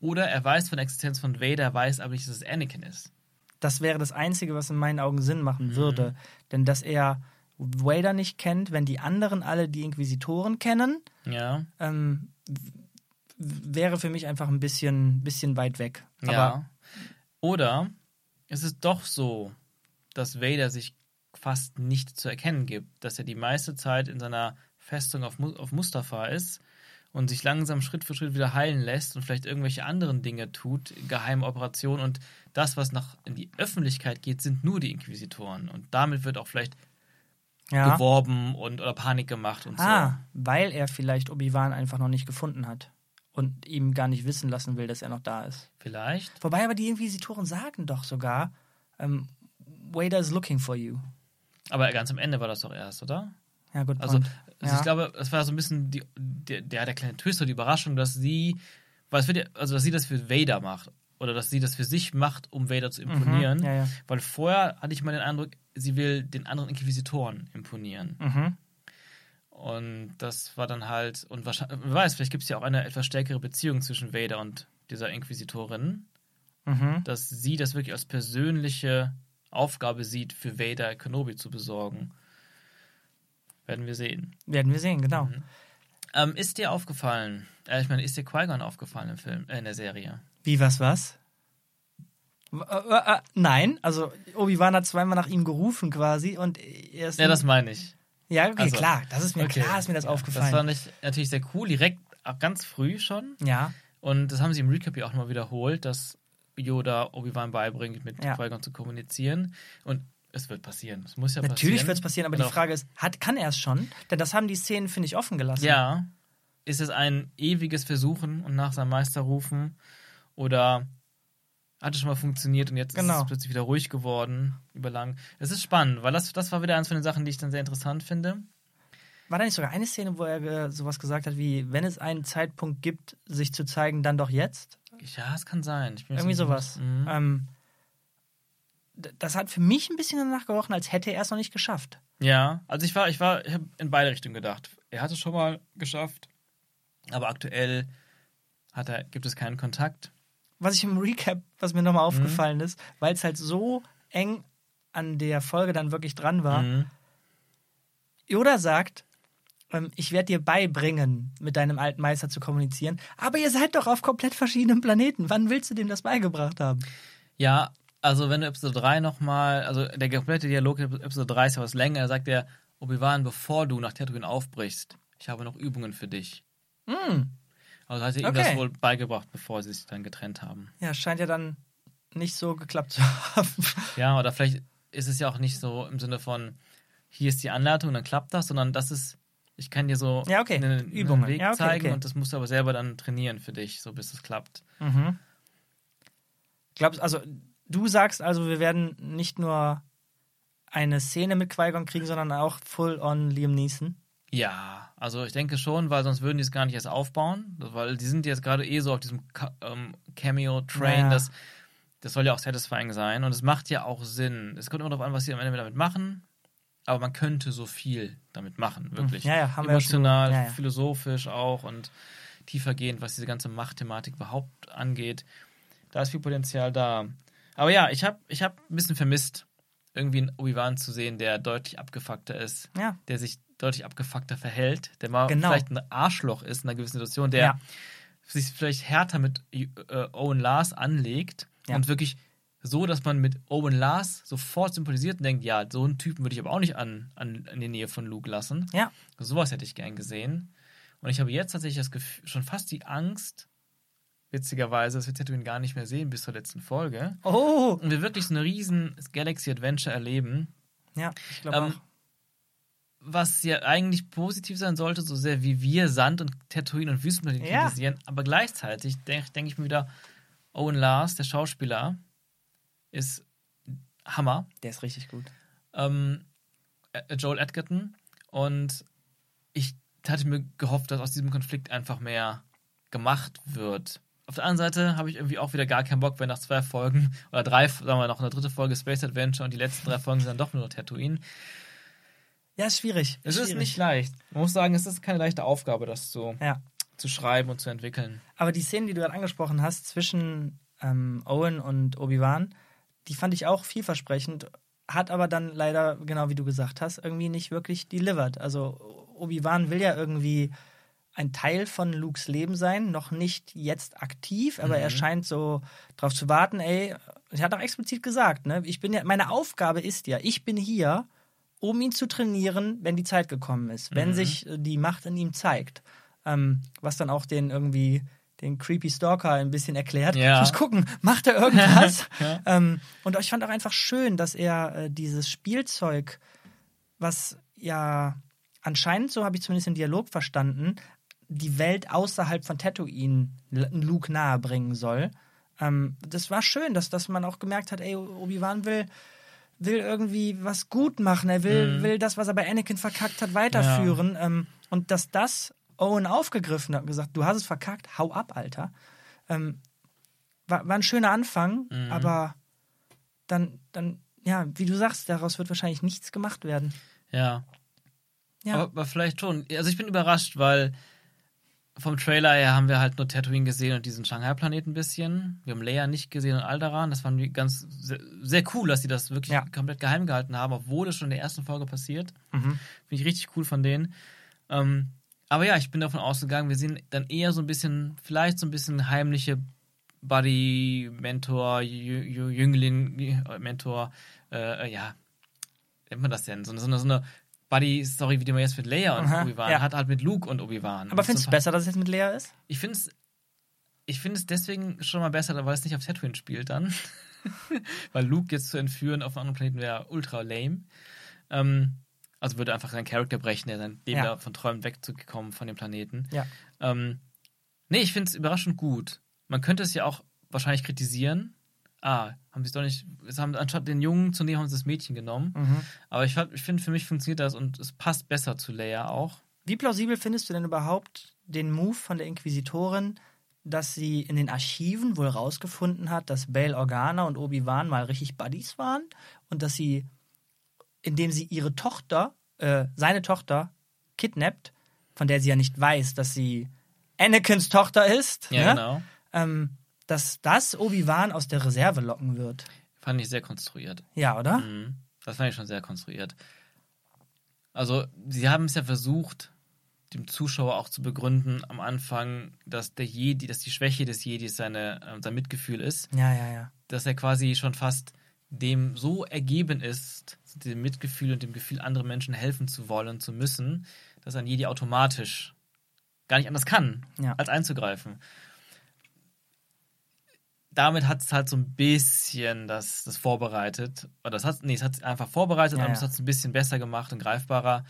Speaker 2: Oder er weiß von Existenz von Vader, weiß aber nicht, dass es Anakin ist.
Speaker 1: Das wäre das Einzige, was in meinen Augen Sinn machen
Speaker 2: Mhm.
Speaker 1: würde. Denn dass er Vader nicht kennt, wenn die anderen alle die Inquisitoren kennen,
Speaker 2: Ja.
Speaker 1: ähm, wäre für mich einfach ein bisschen, bisschen weit weg. Aber
Speaker 2: ja. Oder es ist doch so, dass Vader sich fast nicht zu erkennen gibt, dass er die meiste Zeit in seiner Festung auf, auf Mustafa ist und sich langsam Schritt für Schritt wieder heilen lässt und vielleicht irgendwelche anderen Dinge tut, geheime Operationen und das, was nach in die Öffentlichkeit geht, sind nur die Inquisitoren und damit wird auch vielleicht
Speaker 1: ja.
Speaker 2: geworben und oder Panik gemacht und
Speaker 1: Ah, weil er vielleicht Obi-Wan einfach noch nicht gefunden hat und ihm gar nicht wissen lassen will, dass er noch da ist.
Speaker 2: so. Vielleicht.
Speaker 1: Wobei aber die Inquisitoren sagen doch sogar, ähm, Vader is looking for you.
Speaker 2: Aber ganz am Ende war das doch erst, oder?
Speaker 1: Ja, gut.
Speaker 2: Also, also
Speaker 1: Ja.
Speaker 2: ich glaube, das war so ein bisschen die, der, der, kleine Twist oder die Überraschung, dass sie, weil es wird ja, also dass sie das für Vader macht oder dass sie das für sich macht, um Vader zu imponieren.
Speaker 1: Mhm, ja, ja.
Speaker 2: Weil vorher hatte ich mal den Eindruck, sie will den anderen Inquisitoren imponieren.
Speaker 1: Mhm.
Speaker 2: Und das war dann halt, und wahrscheinlich, wer weiß, vielleicht gibt es ja auch eine etwas stärkere Beziehung zwischen Vader und dieser Inquisitorin,
Speaker 1: Mhm.
Speaker 2: dass sie das wirklich als persönliche Aufgabe sieht, für Vader Kenobi zu besorgen. Werden wir sehen.
Speaker 1: Werden wir sehen, genau.
Speaker 2: Mhm. Ähm, ist dir aufgefallen, äh, ich meine, ist dir Qui-Gon aufgefallen im Film, äh, in der Serie?
Speaker 1: Wie, was, was? W- Äh, äh, nein, also Obi-Wan hat zweimal nach ihm gerufen quasi und er ist.
Speaker 2: Ja, das meine ich.
Speaker 1: ja okay,
Speaker 2: also-
Speaker 1: klar, das ist mir
Speaker 2: Okay.
Speaker 1: klar, ist mir das
Speaker 2: Ja,
Speaker 1: aufgefallen.
Speaker 2: Das fand ich natürlich sehr cool, direkt ganz früh schon.
Speaker 1: ja,
Speaker 2: Und das haben sie im Recap ja auch nochmal wiederholt, dass Yoda Obi-Wan beibringt, mit
Speaker 1: Ja.
Speaker 2: Qui-Gon zu kommunizieren. Und es wird passieren. Es muss ja
Speaker 1: natürlich
Speaker 2: passieren.
Speaker 1: wird es passieren, aber
Speaker 2: Genau.
Speaker 1: die Frage ist, hat, kann er es schon? Denn das haben die Szenen, finde ich, offen gelassen.
Speaker 2: Ja. Ist es ein ewiges Versuchen und nach seinem Meister rufen? Oder hat es schon mal funktioniert und jetzt ist
Speaker 1: Genau.
Speaker 2: es plötzlich wieder ruhig geworden über lang? Es ist spannend, weil das, das war wieder eins von den Sachen, die ich dann sehr interessant finde.
Speaker 1: War da nicht sogar eine Szene, wo er äh, sowas gesagt hat wie, wenn es einen Zeitpunkt gibt, sich zu zeigen, dann doch jetzt?
Speaker 2: Ja, es kann sein.
Speaker 1: Irgendwie
Speaker 2: sicher.
Speaker 1: sowas.
Speaker 2: Mhm.
Speaker 1: Ähm, das hat für mich ein bisschen danach gerochen, als hätte er es noch nicht geschafft.
Speaker 2: Ja, also ich war, ich war, ich habe in beide Richtungen gedacht. Er hat es schon mal geschafft, aber aktuell hat er, gibt es keinen Kontakt.
Speaker 1: Was ich im Recap, was mir
Speaker 2: Mhm.
Speaker 1: nochmal aufgefallen ist, weil es halt so eng an der Folge dann wirklich dran war.
Speaker 2: Mhm.
Speaker 1: Yoda sagt, ähm, ich werde dir beibringen, mit deinem alten Meister zu kommunizieren, aber ihr seid doch auf komplett verschiedenen Planeten. Wann willst du dem das beigebracht haben?
Speaker 2: Ja, also wenn du Episode 3 nochmal, also der komplette Dialog in Episode 3 ist ja was länger, da sagt er, Obi-Wan, bevor du nach Tatooine aufbrichst, ich habe noch Übungen für dich.
Speaker 1: Hm.
Speaker 2: Also hat ihm
Speaker 1: Okay.
Speaker 2: das wohl beigebracht, bevor sie sich dann getrennt haben.
Speaker 1: Ja, scheint ja dann nicht so geklappt zu haben.
Speaker 2: Ja, oder vielleicht ist es ja auch nicht so im Sinne von, hier ist die Anleitung, dann klappt das, sondern das ist, ich kann dir so
Speaker 1: Ja, okay.
Speaker 2: einen,
Speaker 1: Übungen.
Speaker 2: einen Weg
Speaker 1: Ja, okay,
Speaker 2: zeigen
Speaker 1: okay.
Speaker 2: und das musst du aber selber dann trainieren für dich, so bis es klappt.
Speaker 1: Mhm. Glaubst also, du sagst also, wir werden nicht nur eine Szene mit Qui-Gon kriegen, sondern auch full on Liam Neeson?
Speaker 2: Ja, also ich denke schon, weil sonst würden die es gar nicht erst aufbauen, weil die sind jetzt gerade eh so auf diesem ähm, Cameo-Train,
Speaker 1: Ja.
Speaker 2: das, das soll ja auch satisfying sein und es macht ja auch Sinn. Es kommt immer darauf an, was sie am Ende damit machen, aber man könnte so viel damit machen, wirklich.
Speaker 1: Ja, ja, haben wir ja
Speaker 2: Emotional, philosophisch auch und tiefergehend, was diese ganze Machtthematik überhaupt angeht. Da ist viel Potenzial da. Aber ja, ich habe ich hab ein bisschen vermisst, irgendwie einen Obi-Wan zu sehen, der deutlich abgefuckter ist
Speaker 1: Ja.
Speaker 2: der sich deutlich abgefuckter verhält, der mal
Speaker 1: Genau.
Speaker 2: vielleicht ein Arschloch ist in einer gewissen Situation, der
Speaker 1: Ja.
Speaker 2: sich vielleicht härter mit äh, Owen Lars anlegt
Speaker 1: Ja.
Speaker 2: und wirklich so, dass man mit Owen Lars sofort sympathisiert und denkt, ja, so einen Typen würde ich aber auch nicht an, an, in die Nähe von Luke lassen.
Speaker 1: Ja.
Speaker 2: Sowas hätte ich gern gesehen. Und ich habe jetzt tatsächlich das Gefühl, schon fast die Angst, witzigerweise, dass wir Tatooine gar nicht mehr sehen bis zur letzten Folge.
Speaker 1: Oh!
Speaker 2: Und wir wirklich so eine riesen Galaxy Adventure erleben.
Speaker 1: Ja, ich glaube
Speaker 2: Ähm,
Speaker 1: auch.
Speaker 2: Was ja eigentlich positiv sein sollte, so sehr wie wir Sand und Tatooine und Wüstenplanet
Speaker 1: Ja.
Speaker 2: kritisieren. Aber gleichzeitig denke denk ich mir wieder, Owen Lars, der Schauspieler, ist Hammer.
Speaker 1: Der ist richtig gut.
Speaker 2: Ähm, äh, Joel Edgerton. Und ich hatte mir gehofft, dass aus diesem Konflikt einfach mehr gemacht wird. Auf der anderen Seite habe ich irgendwie auch wieder gar keinen Bock, wenn nach zwei Folgen oder drei, sagen wir noch eine dritte Folge Space Adventure und die letzten drei Folgen sind dann doch nur Tatooine.
Speaker 1: Ja, ist schwierig.
Speaker 2: Es ist
Speaker 1: schwierig.
Speaker 2: nicht leicht. Man muss sagen, es ist keine leichte Aufgabe, das so
Speaker 1: Ja.
Speaker 2: zu schreiben und zu entwickeln.
Speaker 1: Aber die Szenen, die du gerade angesprochen hast, zwischen ähm, Owen und Obi-Wan, die fand ich auch vielversprechend, hat aber dann leider, genau wie du gesagt hast, irgendwie nicht wirklich delivered. Also Obi-Wan will ja irgendwie ein Teil von Lukes Leben sein, noch nicht jetzt aktiv, aber er scheint so drauf zu warten, ey, er hat auch explizit gesagt, ne, ich bin ja, meine Aufgabe ist ja, ich bin hier, um ihn zu trainieren, wenn die Zeit gekommen ist, wenn sich äh, die Macht in ihm zeigt. Ähm, was dann auch den irgendwie den creepy Stalker ein bisschen erklärt.
Speaker 2: Ja.
Speaker 1: Ich muss gucken, macht er irgendwas?
Speaker 2: Ja.
Speaker 1: ähm, und ich fand auch einfach schön, dass er äh, dieses Spielzeug, was ja anscheinend, so habe ich zumindest im Dialog verstanden, die Welt außerhalb von Tatooine Luke nahebringen soll. Ähm, das war schön, dass, dass man auch gemerkt hat, ey, Obi-Wan will, will irgendwie was gut machen. Er will,
Speaker 2: Mhm.
Speaker 1: will das, was er bei Anakin verkackt hat, weiterführen. Ähm, und dass das Owen aufgegriffen hat und gesagt, du hast es verkackt, hau ab, Alter. Ähm, war, war ein schöner Anfang,
Speaker 2: Mhm.
Speaker 1: aber dann, dann, ja, wie du sagst, daraus wird wahrscheinlich nichts gemacht werden.
Speaker 2: Ja.
Speaker 1: Ja.
Speaker 2: Aber, aber vielleicht schon. Also ich bin überrascht, weil vom Trailer her haben wir halt nur Tatooine gesehen und diesen Shanghai-Planeten ein bisschen. Wir haben Leia nicht gesehen und Alderaan. Das fand ich ganz sehr, sehr cool, dass sie das wirklich
Speaker 1: Ja.
Speaker 2: komplett geheim gehalten haben, obwohl es schon in der ersten Folge passiert.
Speaker 1: Mhm.
Speaker 2: Finde ich richtig cool von denen. Ähm, aber ja, ich bin davon ausgegangen, wir sehen dann eher so ein bisschen, vielleicht so ein bisschen heimliche Buddy, Mentor, Jü- Jü- Jüngling, Mentor, äh, äh, ja, nennt man das denn? So, eine- so eine, so eine Buddy-Story, wie die man jetzt mit Leia und Obi-Wan
Speaker 1: ja.
Speaker 2: hat, halt mit Luke und Obi-Wan.
Speaker 1: Aber findest
Speaker 2: so
Speaker 1: du
Speaker 2: ein
Speaker 1: besser, dass es jetzt mit Lea ist?
Speaker 2: Ich finde es ich finde es deswegen schon mal besser, weil es nicht auf Tatooine spielt dann. weil Luke jetzt zu entführen auf einem anderen Planeten wäre ultra lame. Ähm, also würde einfach seinen Charakter brechen, der sein Leben
Speaker 1: Ja.
Speaker 2: davon träumt, wegzukommen von dem Planeten.
Speaker 1: Ja.
Speaker 2: Ähm, nee, ich finde es überraschend gut. Man könnte es ja auch wahrscheinlich kritisieren. Ah, haben sie es doch nicht. Es haben anstatt den Jungen zu nehmen, haben sie das Mädchen genommen.
Speaker 1: Mhm.
Speaker 2: Aber ich, ich finde, für mich funktioniert das und es passt besser zu Leia auch.
Speaker 1: Wie plausibel findest du denn überhaupt den Move von der Inquisitorin, dass sie in den Archiven wohl rausgefunden hat, dass Bail Organa und Obi-Wan mal richtig Buddies waren und dass sie, indem sie ihre Tochter, äh, seine Tochter, kidnappt, von der sie ja nicht weiß, dass sie Anakins Tochter ist,
Speaker 2: Ja,
Speaker 1: ne?
Speaker 2: genau.
Speaker 1: ähm, dass das Obi-Wan aus der Reserve locken wird.
Speaker 2: Fand ich sehr konstruiert.
Speaker 1: Ja, oder?
Speaker 2: Mhm. Das fand ich schon sehr konstruiert. Also, sie haben es ja versucht, dem Zuschauer auch zu begründen am Anfang, dass der Jedi, dass die Schwäche des Jedis seine, äh, sein Mitgefühl ist,
Speaker 1: Ja, ja, ja.
Speaker 2: dass er quasi schon fast dem so ergeben ist, dem Mitgefühl und dem Gefühl, anderen Menschen helfen zu wollen, zu müssen, dass ein Jedi automatisch gar nicht anders kann,
Speaker 1: Ja.
Speaker 2: als einzugreifen. Damit hat es halt so ein bisschen das, das vorbereitet. Oder das hat, nee, es hat es einfach vorbereitet,
Speaker 1: Ja,
Speaker 2: aber
Speaker 1: ja.
Speaker 2: es hat es ein bisschen besser gemacht und greifbarer.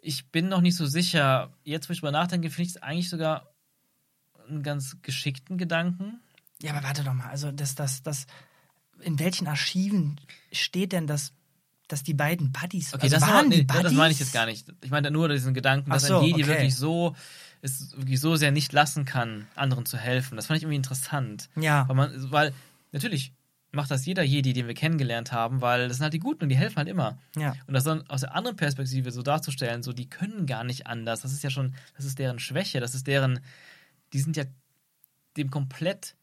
Speaker 2: Ich bin noch nicht so sicher. Jetzt, wo ich drüber nachdenke, finde ich es eigentlich sogar einen ganz geschickten Gedanken.
Speaker 1: Ja, aber warte doch mal, also das, das, das, in welchen Archiven steht denn das, dass die beiden Buddies
Speaker 2: Okay,
Speaker 1: also
Speaker 2: das,
Speaker 1: waren
Speaker 2: nee,
Speaker 1: die Buddies?
Speaker 2: das meine ich jetzt gar nicht. Ich meine nur diesen Gedanken,
Speaker 1: Ach
Speaker 2: dass
Speaker 1: so,
Speaker 2: ein Jedi
Speaker 1: okay.
Speaker 2: wirklich so es wirklich so sehr nicht lassen kann, anderen zu helfen. Das fand ich irgendwie interessant.
Speaker 1: Ja,
Speaker 2: Weil man, weil natürlich macht das jeder Jedi, den wir kennengelernt haben, weil das sind halt die Guten und die helfen halt immer.
Speaker 1: ja,
Speaker 2: Und das dann aus der anderen Perspektive so darzustellen, so die können gar nicht anders. Das ist ja schon, das ist deren Schwäche, das ist deren, die sind ja dem komplett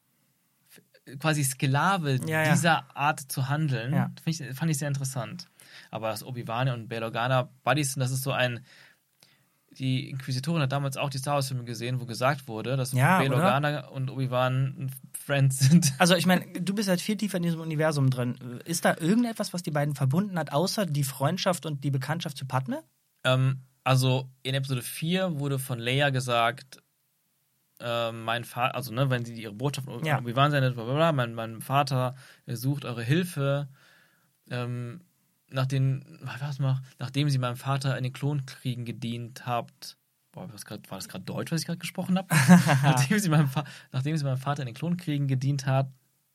Speaker 2: quasi Sklave
Speaker 1: Ja, ja.
Speaker 2: dieser Art zu handeln.
Speaker 1: Ja.
Speaker 2: Ich, fand ich sehr interessant. Aber dass Obi-Wan und Bail Organa Buddies sind, das ist so ein die Inquisitorin hat damals auch die Star Wars-Filme gesehen, wo gesagt wurde, dass
Speaker 1: Ja,
Speaker 2: Bail? Organa und Obi-Wan Friends sind.
Speaker 1: Also ich meine, du bist halt viel tiefer in diesem Universum drin. Ist da irgendetwas, was die beiden verbunden hat, außer die Freundschaft und die Bekanntschaft zu Padme?
Speaker 2: Ähm, also in Episode 4 wurde von Leia gesagt, äh, mein Vater, also ne, wenn sie ihre Botschaft
Speaker 1: Ja.
Speaker 2: Obi-Wan sendet, bla, bla, bla, mein, mein Vater er sucht eure Hilfe. Ähm, nachdem, was mal, nachdem sie meinem Vater in den Klonkriegen gedient habt, boah, grad, war das gerade Deutsch, was ich gerade gesprochen habe? nachdem, sie meinem nachdem sie meinem Vater in den Klonkriegen gedient hat,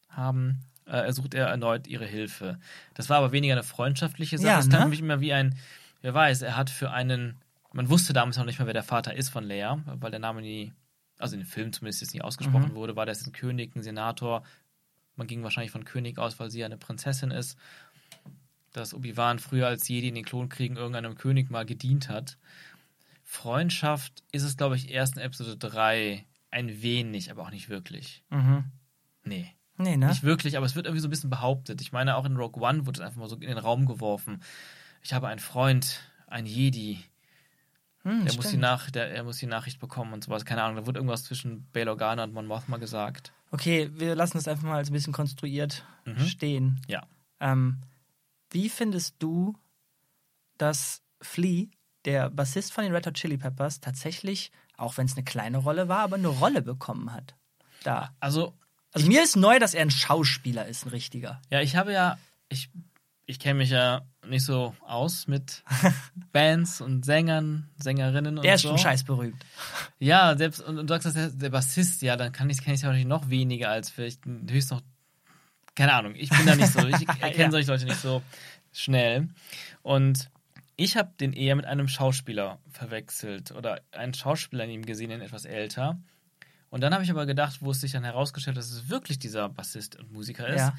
Speaker 2: haben, äh, ersucht er erneut ihre Hilfe. Das war aber weniger eine freundschaftliche Sache.
Speaker 1: Ja,
Speaker 2: es kam
Speaker 1: ne?
Speaker 2: für mich immer wie ein, wer weiß, er hat für einen, man wusste damals noch nicht mal, wer der Vater ist von Leia, weil der Name nie, also in dem Film zumindest jetzt nie ausgesprochen
Speaker 1: Mhm.
Speaker 2: wurde, war das ein König, ein Senator. Man ging wahrscheinlich von König aus, weil sie ja eine Prinzessin ist. Dass Obi-Wan früher als Jedi in den Klonkriegen irgendeinem König mal gedient hat. Freundschaft ist es, glaube ich, erst in Episode 3 ein wenig, aber auch nicht wirklich.
Speaker 1: Mhm.
Speaker 2: Nee.
Speaker 1: Nee, ne?
Speaker 2: Nicht wirklich, aber es wird irgendwie so ein bisschen behauptet. Ich meine, auch in Rogue One wurde es einfach mal so in den Raum geworfen. Ich habe einen Freund, ein Jedi,
Speaker 1: Hm,
Speaker 2: der muss, die. Nach der, er muss die Nachricht bekommen und sowas. Keine Ahnung, da wurde irgendwas zwischen Bail Organa und Mon Mothma gesagt.
Speaker 1: Okay, wir lassen das einfach mal als ein bisschen konstruiert stehen.
Speaker 2: Ja.
Speaker 1: Ähm, wie findest du, dass Flea, der Bassist von den Red Hot Chili Peppers, tatsächlich, auch wenn es eine kleine Rolle war, aber eine Rolle bekommen hat? Da.
Speaker 2: Also,
Speaker 1: Also mir ist neu, dass er ein Schauspieler ist, ein richtiger.
Speaker 2: ja, ich habe ja, ich, ich kenne mich ja nicht so aus mit Bands und Sängern, Sängerinnen und
Speaker 1: Der ist
Speaker 2: so.
Speaker 1: schon scheiß berühmt.
Speaker 2: Ja, selbst, und, und du sagst, dass der, der Bassist, ja, dann kann ich kenne ich ja natürlich noch weniger als vielleicht höchst noch, keine Ahnung, ich bin da nicht so, ich erkenne
Speaker 1: Ja.
Speaker 2: solche Leute nicht so schnell. Und ich habe den eher mit einem Schauspieler verwechselt oder einen Schauspieler in ihm gesehen, den etwas älter. Und dann habe ich aber gedacht, wo es sich dann herausgestellt hat, dass es wirklich dieser Bassist und Musiker ist,
Speaker 1: Ja.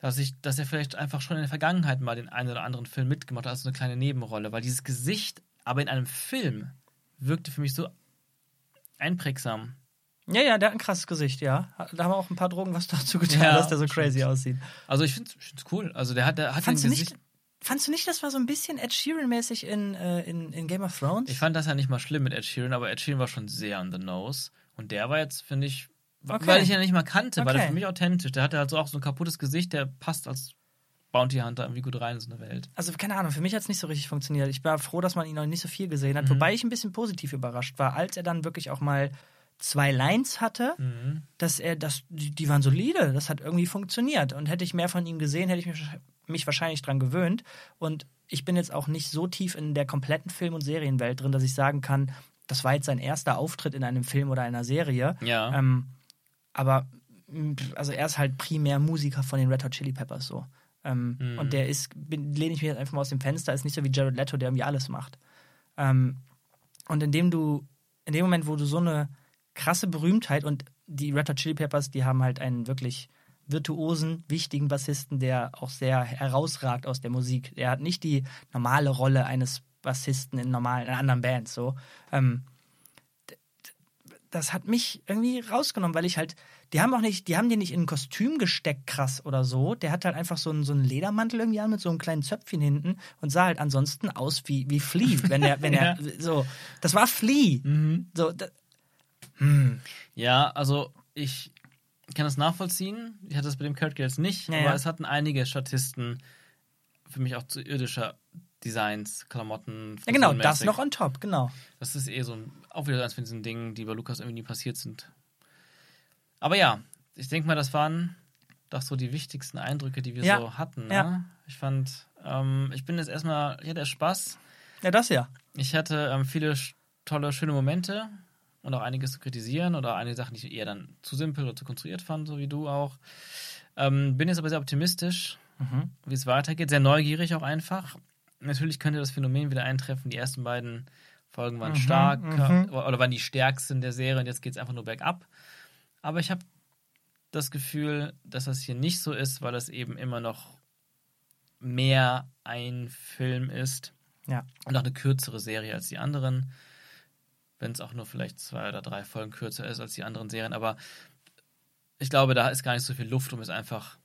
Speaker 2: dass, ich, dass er vielleicht einfach schon in der Vergangenheit mal den einen oder anderen Film mitgemacht hat, als so eine kleine Nebenrolle, weil dieses Gesicht aber in einem Film wirkte für mich so einprägsam.
Speaker 1: Ja, ja, der hat ein krasses Gesicht, ja. Da haben auch ein paar Drogen was dazu getan,
Speaker 2: Ja,
Speaker 1: dass der so crazy aussieht.
Speaker 2: Also ich finde es cool. Also der hat, der hat
Speaker 1: Fandst
Speaker 2: ein
Speaker 1: du,
Speaker 2: Gesicht.
Speaker 1: nicht, fandst du nicht, das war so ein bisschen Ed Sheeran-mäßig in, äh, in, in Game of Thrones?
Speaker 2: Ich fand das ja nicht mal schlimm mit Ed Sheeran, aber Ed Sheeran war schon sehr on the nose. Und der war jetzt, finde ich,
Speaker 1: Okay.
Speaker 2: weil ich ihn ja nicht mal kannte, war der
Speaker 1: Okay.
Speaker 2: für mich authentisch. Der hatte halt so auch so ein kaputtes Gesicht, der passt als Bounty Hunter irgendwie gut rein in so eine Welt.
Speaker 1: also keine Ahnung, für mich hat es nicht so richtig funktioniert. Ich war froh, dass man ihn noch nicht so viel gesehen
Speaker 2: Mhm.
Speaker 1: hat, wobei ich ein bisschen positiv überrascht war, als er dann wirklich auch mal zwei Lines hatte,
Speaker 2: Mhm.
Speaker 1: dass er, das, die, waren solide, das hat irgendwie funktioniert. Und hätte ich mehr von ihm gesehen, hätte ich mich, mich wahrscheinlich dran gewöhnt. Und ich bin jetzt auch nicht so tief in der kompletten Film- und Serienwelt drin, dass ich sagen kann, das war jetzt sein erster Auftritt in einem Film oder einer Serie.
Speaker 2: Ja.
Speaker 1: Ähm, aber also er ist halt primär Musiker von den Red Hot Chili Peppers so. Ähm,
Speaker 2: Mhm.
Speaker 1: Und der ist, bin- lehne ich mich jetzt einfach mal aus dem Fenster, ist nicht so wie Jared Leto, der irgendwie alles macht. Ähm, und indem du, in dem Moment, wo du so eine krasse Berühmtheit und die Red Hot Chili Peppers, die haben halt einen wirklich virtuosen, wichtigen Bassisten, der auch sehr herausragt aus der Musik. Er hat nicht die normale Rolle eines Bassisten in normalen, in anderen Bands so. Ähm, das hat mich irgendwie rausgenommen, weil ich halt, die haben auch nicht, die haben den nicht in ein Kostüm gesteckt, krass oder so. Der hat halt einfach so einen, so einen Ledermantel irgendwie an mit so einem kleinen Zöpfchen hinten und sah halt ansonsten aus wie, wie Flea, wenn er, wenn er, so, das war Flea. So, da,
Speaker 2: Ja, also ich kann das nachvollziehen. Ich hatte das bei dem Character jetzt nicht,
Speaker 1: Ja,
Speaker 2: aber es hatten einige Statisten für mich auch zu irdischer Designs, Klamotten.
Speaker 1: ja genau, das noch on top, genau.
Speaker 2: Das ist eh so ein, auch wieder eins von diesen Dingen, die bei Lukas irgendwie nie passiert sind. Aber ja, ich denke mal, das waren doch so die wichtigsten Eindrücke, die wir
Speaker 1: Ja,
Speaker 2: so hatten. Ne?
Speaker 1: ja.
Speaker 2: Ich fand, ähm, ich bin jetzt erstmal, ich hatte Spaß.
Speaker 1: Ja, das ja.
Speaker 2: Ich hatte ähm, viele tolle, schöne Momente und auch einiges zu kritisieren oder einige Sachen, die ich eher dann zu simpel oder zu konstruiert fand, so wie du auch. Ähm, bin jetzt aber sehr optimistisch,
Speaker 1: Mhm.
Speaker 2: wie es weitergeht. Sehr neugierig auch einfach. Natürlich könnte das Phänomen wieder eintreffen. Die ersten beiden Folgen waren
Speaker 1: Mhm,
Speaker 2: stark
Speaker 1: mhm.
Speaker 2: oder waren die stärksten der Serie und jetzt geht es einfach nur bergab. Aber ich habe das Gefühl, dass das hier nicht so ist, weil es eben immer noch mehr ein Film ist
Speaker 1: Ja.
Speaker 2: und auch eine kürzere Serie als die anderen. Wenn es auch nur vielleicht zwei oder drei Folgen kürzer ist als die anderen Serien. Aber ich glaube, da ist gar nicht so viel Luft, um es einfach.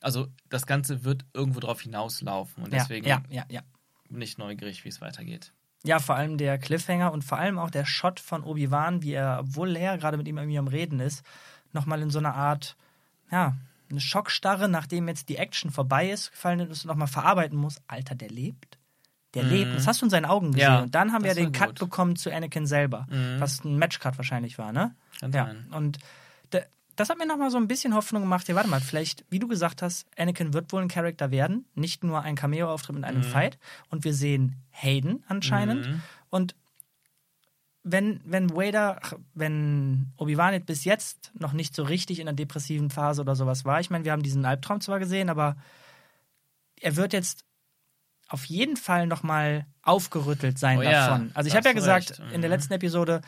Speaker 2: Also, das Ganze wird irgendwo drauf hinauslaufen. Und deswegen
Speaker 1: ja, ja, ja.
Speaker 2: bin ich neugierig, wie es weitergeht.
Speaker 1: ja, vor allem der Cliffhanger und vor allem auch der Shot von Obi-Wan, wie er, obwohl Leia gerade mit ihm irgendwie am Reden ist, nochmal in so einer Art, ja, eine Schockstarre, nachdem jetzt die Action vorbei ist, gefallen ist und nochmal verarbeiten muss. Alter, der lebt. Der lebt. Das hast du in seinen Augen gesehen.
Speaker 2: Mhm. Ja,
Speaker 1: und dann haben wir den Cut
Speaker 2: gut.
Speaker 1: bekommen zu Anakin selber,
Speaker 2: Mhm.
Speaker 1: was ein Matchcut wahrscheinlich war, ne?
Speaker 2: Kann
Speaker 1: Ja.
Speaker 2: sein.
Speaker 1: Und das hat mir nochmal so ein bisschen Hoffnung gemacht. Ja, warte mal, vielleicht, wie du gesagt hast, Anakin wird wohl ein Charakter werden, nicht nur ein Cameo-Auftritt mit einem
Speaker 2: Mhm.
Speaker 1: Fight. Und wir sehen Hayden anscheinend.
Speaker 2: Mhm.
Speaker 1: Und wenn, wenn Vader, wenn Obi-Wan bis jetzt noch nicht so richtig in einer depressiven Phase oder sowas war, ich meine, wir haben diesen Albtraum zwar gesehen, aber er wird jetzt auf jeden Fall nochmal aufgerüttelt sein
Speaker 2: Oh ja,
Speaker 1: davon. Also ich habe ja gesagt
Speaker 2: recht.
Speaker 1: in der
Speaker 2: Mhm.
Speaker 1: letzten Episode,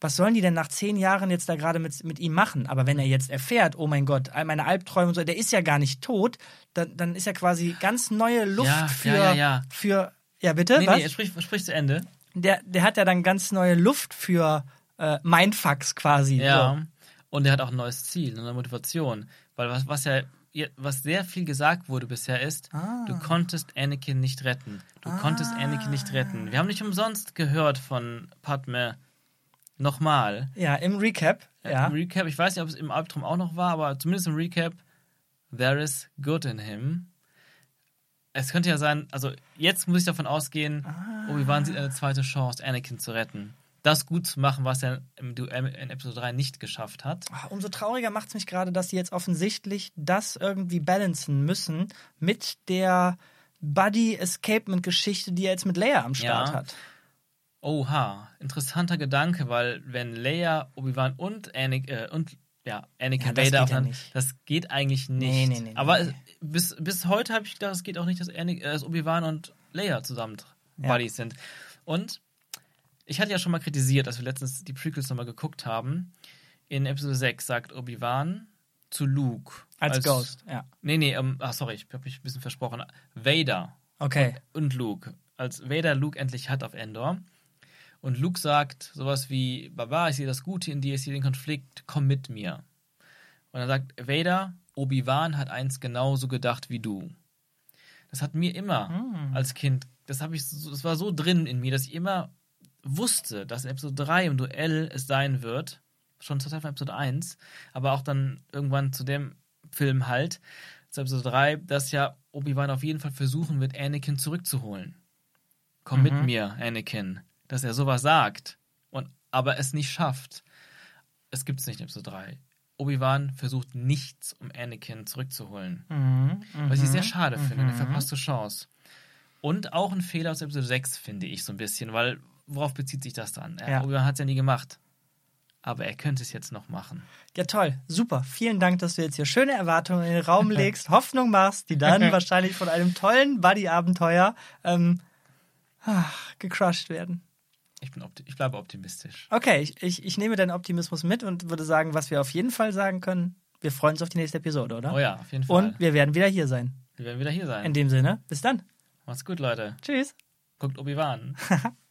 Speaker 1: was sollen die denn nach zehn Jahren jetzt da gerade mit, mit ihm machen? Aber wenn er jetzt erfährt, oh mein Gott, all meine Albträume und so, der ist ja gar nicht tot, dann, dann ist ja quasi ganz neue Luft
Speaker 2: Ja,
Speaker 1: für,
Speaker 2: ja, ja, ja.
Speaker 1: für, ja bitte,
Speaker 2: Nee,
Speaker 1: was?
Speaker 2: nee, sprich, sprich zu Ende.
Speaker 1: der, der hat ja dann ganz neue Luft für äh, Mindfucks quasi.
Speaker 2: Ja.
Speaker 1: So.
Speaker 2: Und er hat auch ein neues Ziel, eine neue Motivation. Weil was, was ja was sehr viel gesagt wurde bisher ist,
Speaker 1: Ah.
Speaker 2: du konntest Anakin nicht retten. Du konntest Anakin nicht retten. Wir haben nicht umsonst gehört von Padme nochmal.
Speaker 1: Ja, im Recap. Ja.
Speaker 2: Im Recap, ich weiß nicht, ob es im Albtraum auch noch war, aber zumindest im Recap, there is good in him. Es könnte ja sein, also jetzt muss ich davon ausgehen,
Speaker 1: Ah.
Speaker 2: Obi-Wan sieht eine zweite Chance, Anakin zu retten. Das gut zu machen, was er im Duell in Episode 3 nicht geschafft hat.
Speaker 1: Ah, Umso trauriger macht es mich gerade, dass sie jetzt offensichtlich das irgendwie balancen müssen mit der Buddy-Escapement-Geschichte, die er jetzt mit Leia am Start
Speaker 2: Ja.
Speaker 1: hat.
Speaker 2: Oha, interessanter Gedanke, weil wenn Leia, Obi-Wan und, Anakin, äh, und ja, Anakin
Speaker 1: Ja, das
Speaker 2: Vader
Speaker 1: geht ja
Speaker 2: das geht eigentlich nicht.
Speaker 1: Nee, nee, nee,
Speaker 2: Aber es- bis, bis heute habe ich gedacht, es geht auch nicht, dass, Anakin, äh, dass Obi-Wan und Leia zusammen. Buddies sind. Und ich hatte ja schon mal kritisiert, als wir letztens die Prequels nochmal geguckt haben. In Episode 6 sagt Obi-Wan zu Luke.
Speaker 1: Als, Ghost, ja.
Speaker 2: Nee, nee, ähm, ach, sorry, ich habe mich ein bisschen versprochen. Vader
Speaker 1: Okay.
Speaker 2: und Luke. Als Vader Luke endlich hat auf Endor. Und Luke sagt sowas wie: Baba, ich sehe das Gute in dir, ich sehe den Konflikt, komm mit mir. Und dann sagt Vader: Obi-Wan hat eins genauso gedacht wie du. Das hat mir immer
Speaker 1: Hm.
Speaker 2: als Kind, das habe ich, das war so drin in mir, dass ich immer wusste, dass in Episode 3 im Duell es sein wird, schon zur Zeit von Episode 1, aber auch dann irgendwann zu dem Film halt, zu Episode 3, dass ja Obi-Wan auf jeden Fall versuchen wird, Anakin zurückzuholen. Komm mit mir, Anakin. Dass er sowas sagt, und, aber es nicht schafft. Es gibt es nicht in Episode 3. Obi-Wan versucht nichts, um Anakin zurückzuholen.
Speaker 1: Mhm.
Speaker 2: Was ich
Speaker 1: mhm,
Speaker 2: sehr schade finde, eine
Speaker 1: mhm.
Speaker 2: verpasste Chance. Und auch ein Fehler aus Episode 6, finde ich so ein bisschen, weil worauf bezieht sich das dann?
Speaker 1: Ja.
Speaker 2: Ja. Obi-Wan hat es ja nie gemacht. Aber er könnte es jetzt noch machen.
Speaker 1: Ja, toll. Super. Vielen Dank, dass du jetzt hier schöne Erwartungen in den Raum legst, Hoffnung machst, die dann wahrscheinlich von einem tollen Buddy-Abenteuer ähm, ach, gecrushed werden.
Speaker 2: Ich, bin opti ich bleibe optimistisch.
Speaker 1: Okay, ich, ich, ich nehme deinen Optimismus mit und würde sagen, was wir auf jeden Fall sagen können, wir freuen uns auf die nächste Episode, oder?
Speaker 2: Oh ja, auf jeden Fall.
Speaker 1: Und wir werden wieder hier sein.
Speaker 2: wir werden wieder hier sein.
Speaker 1: In dem Sinne, bis dann.
Speaker 2: Macht's gut, Leute.
Speaker 1: Tschüss.
Speaker 2: Guckt Obi-Wan.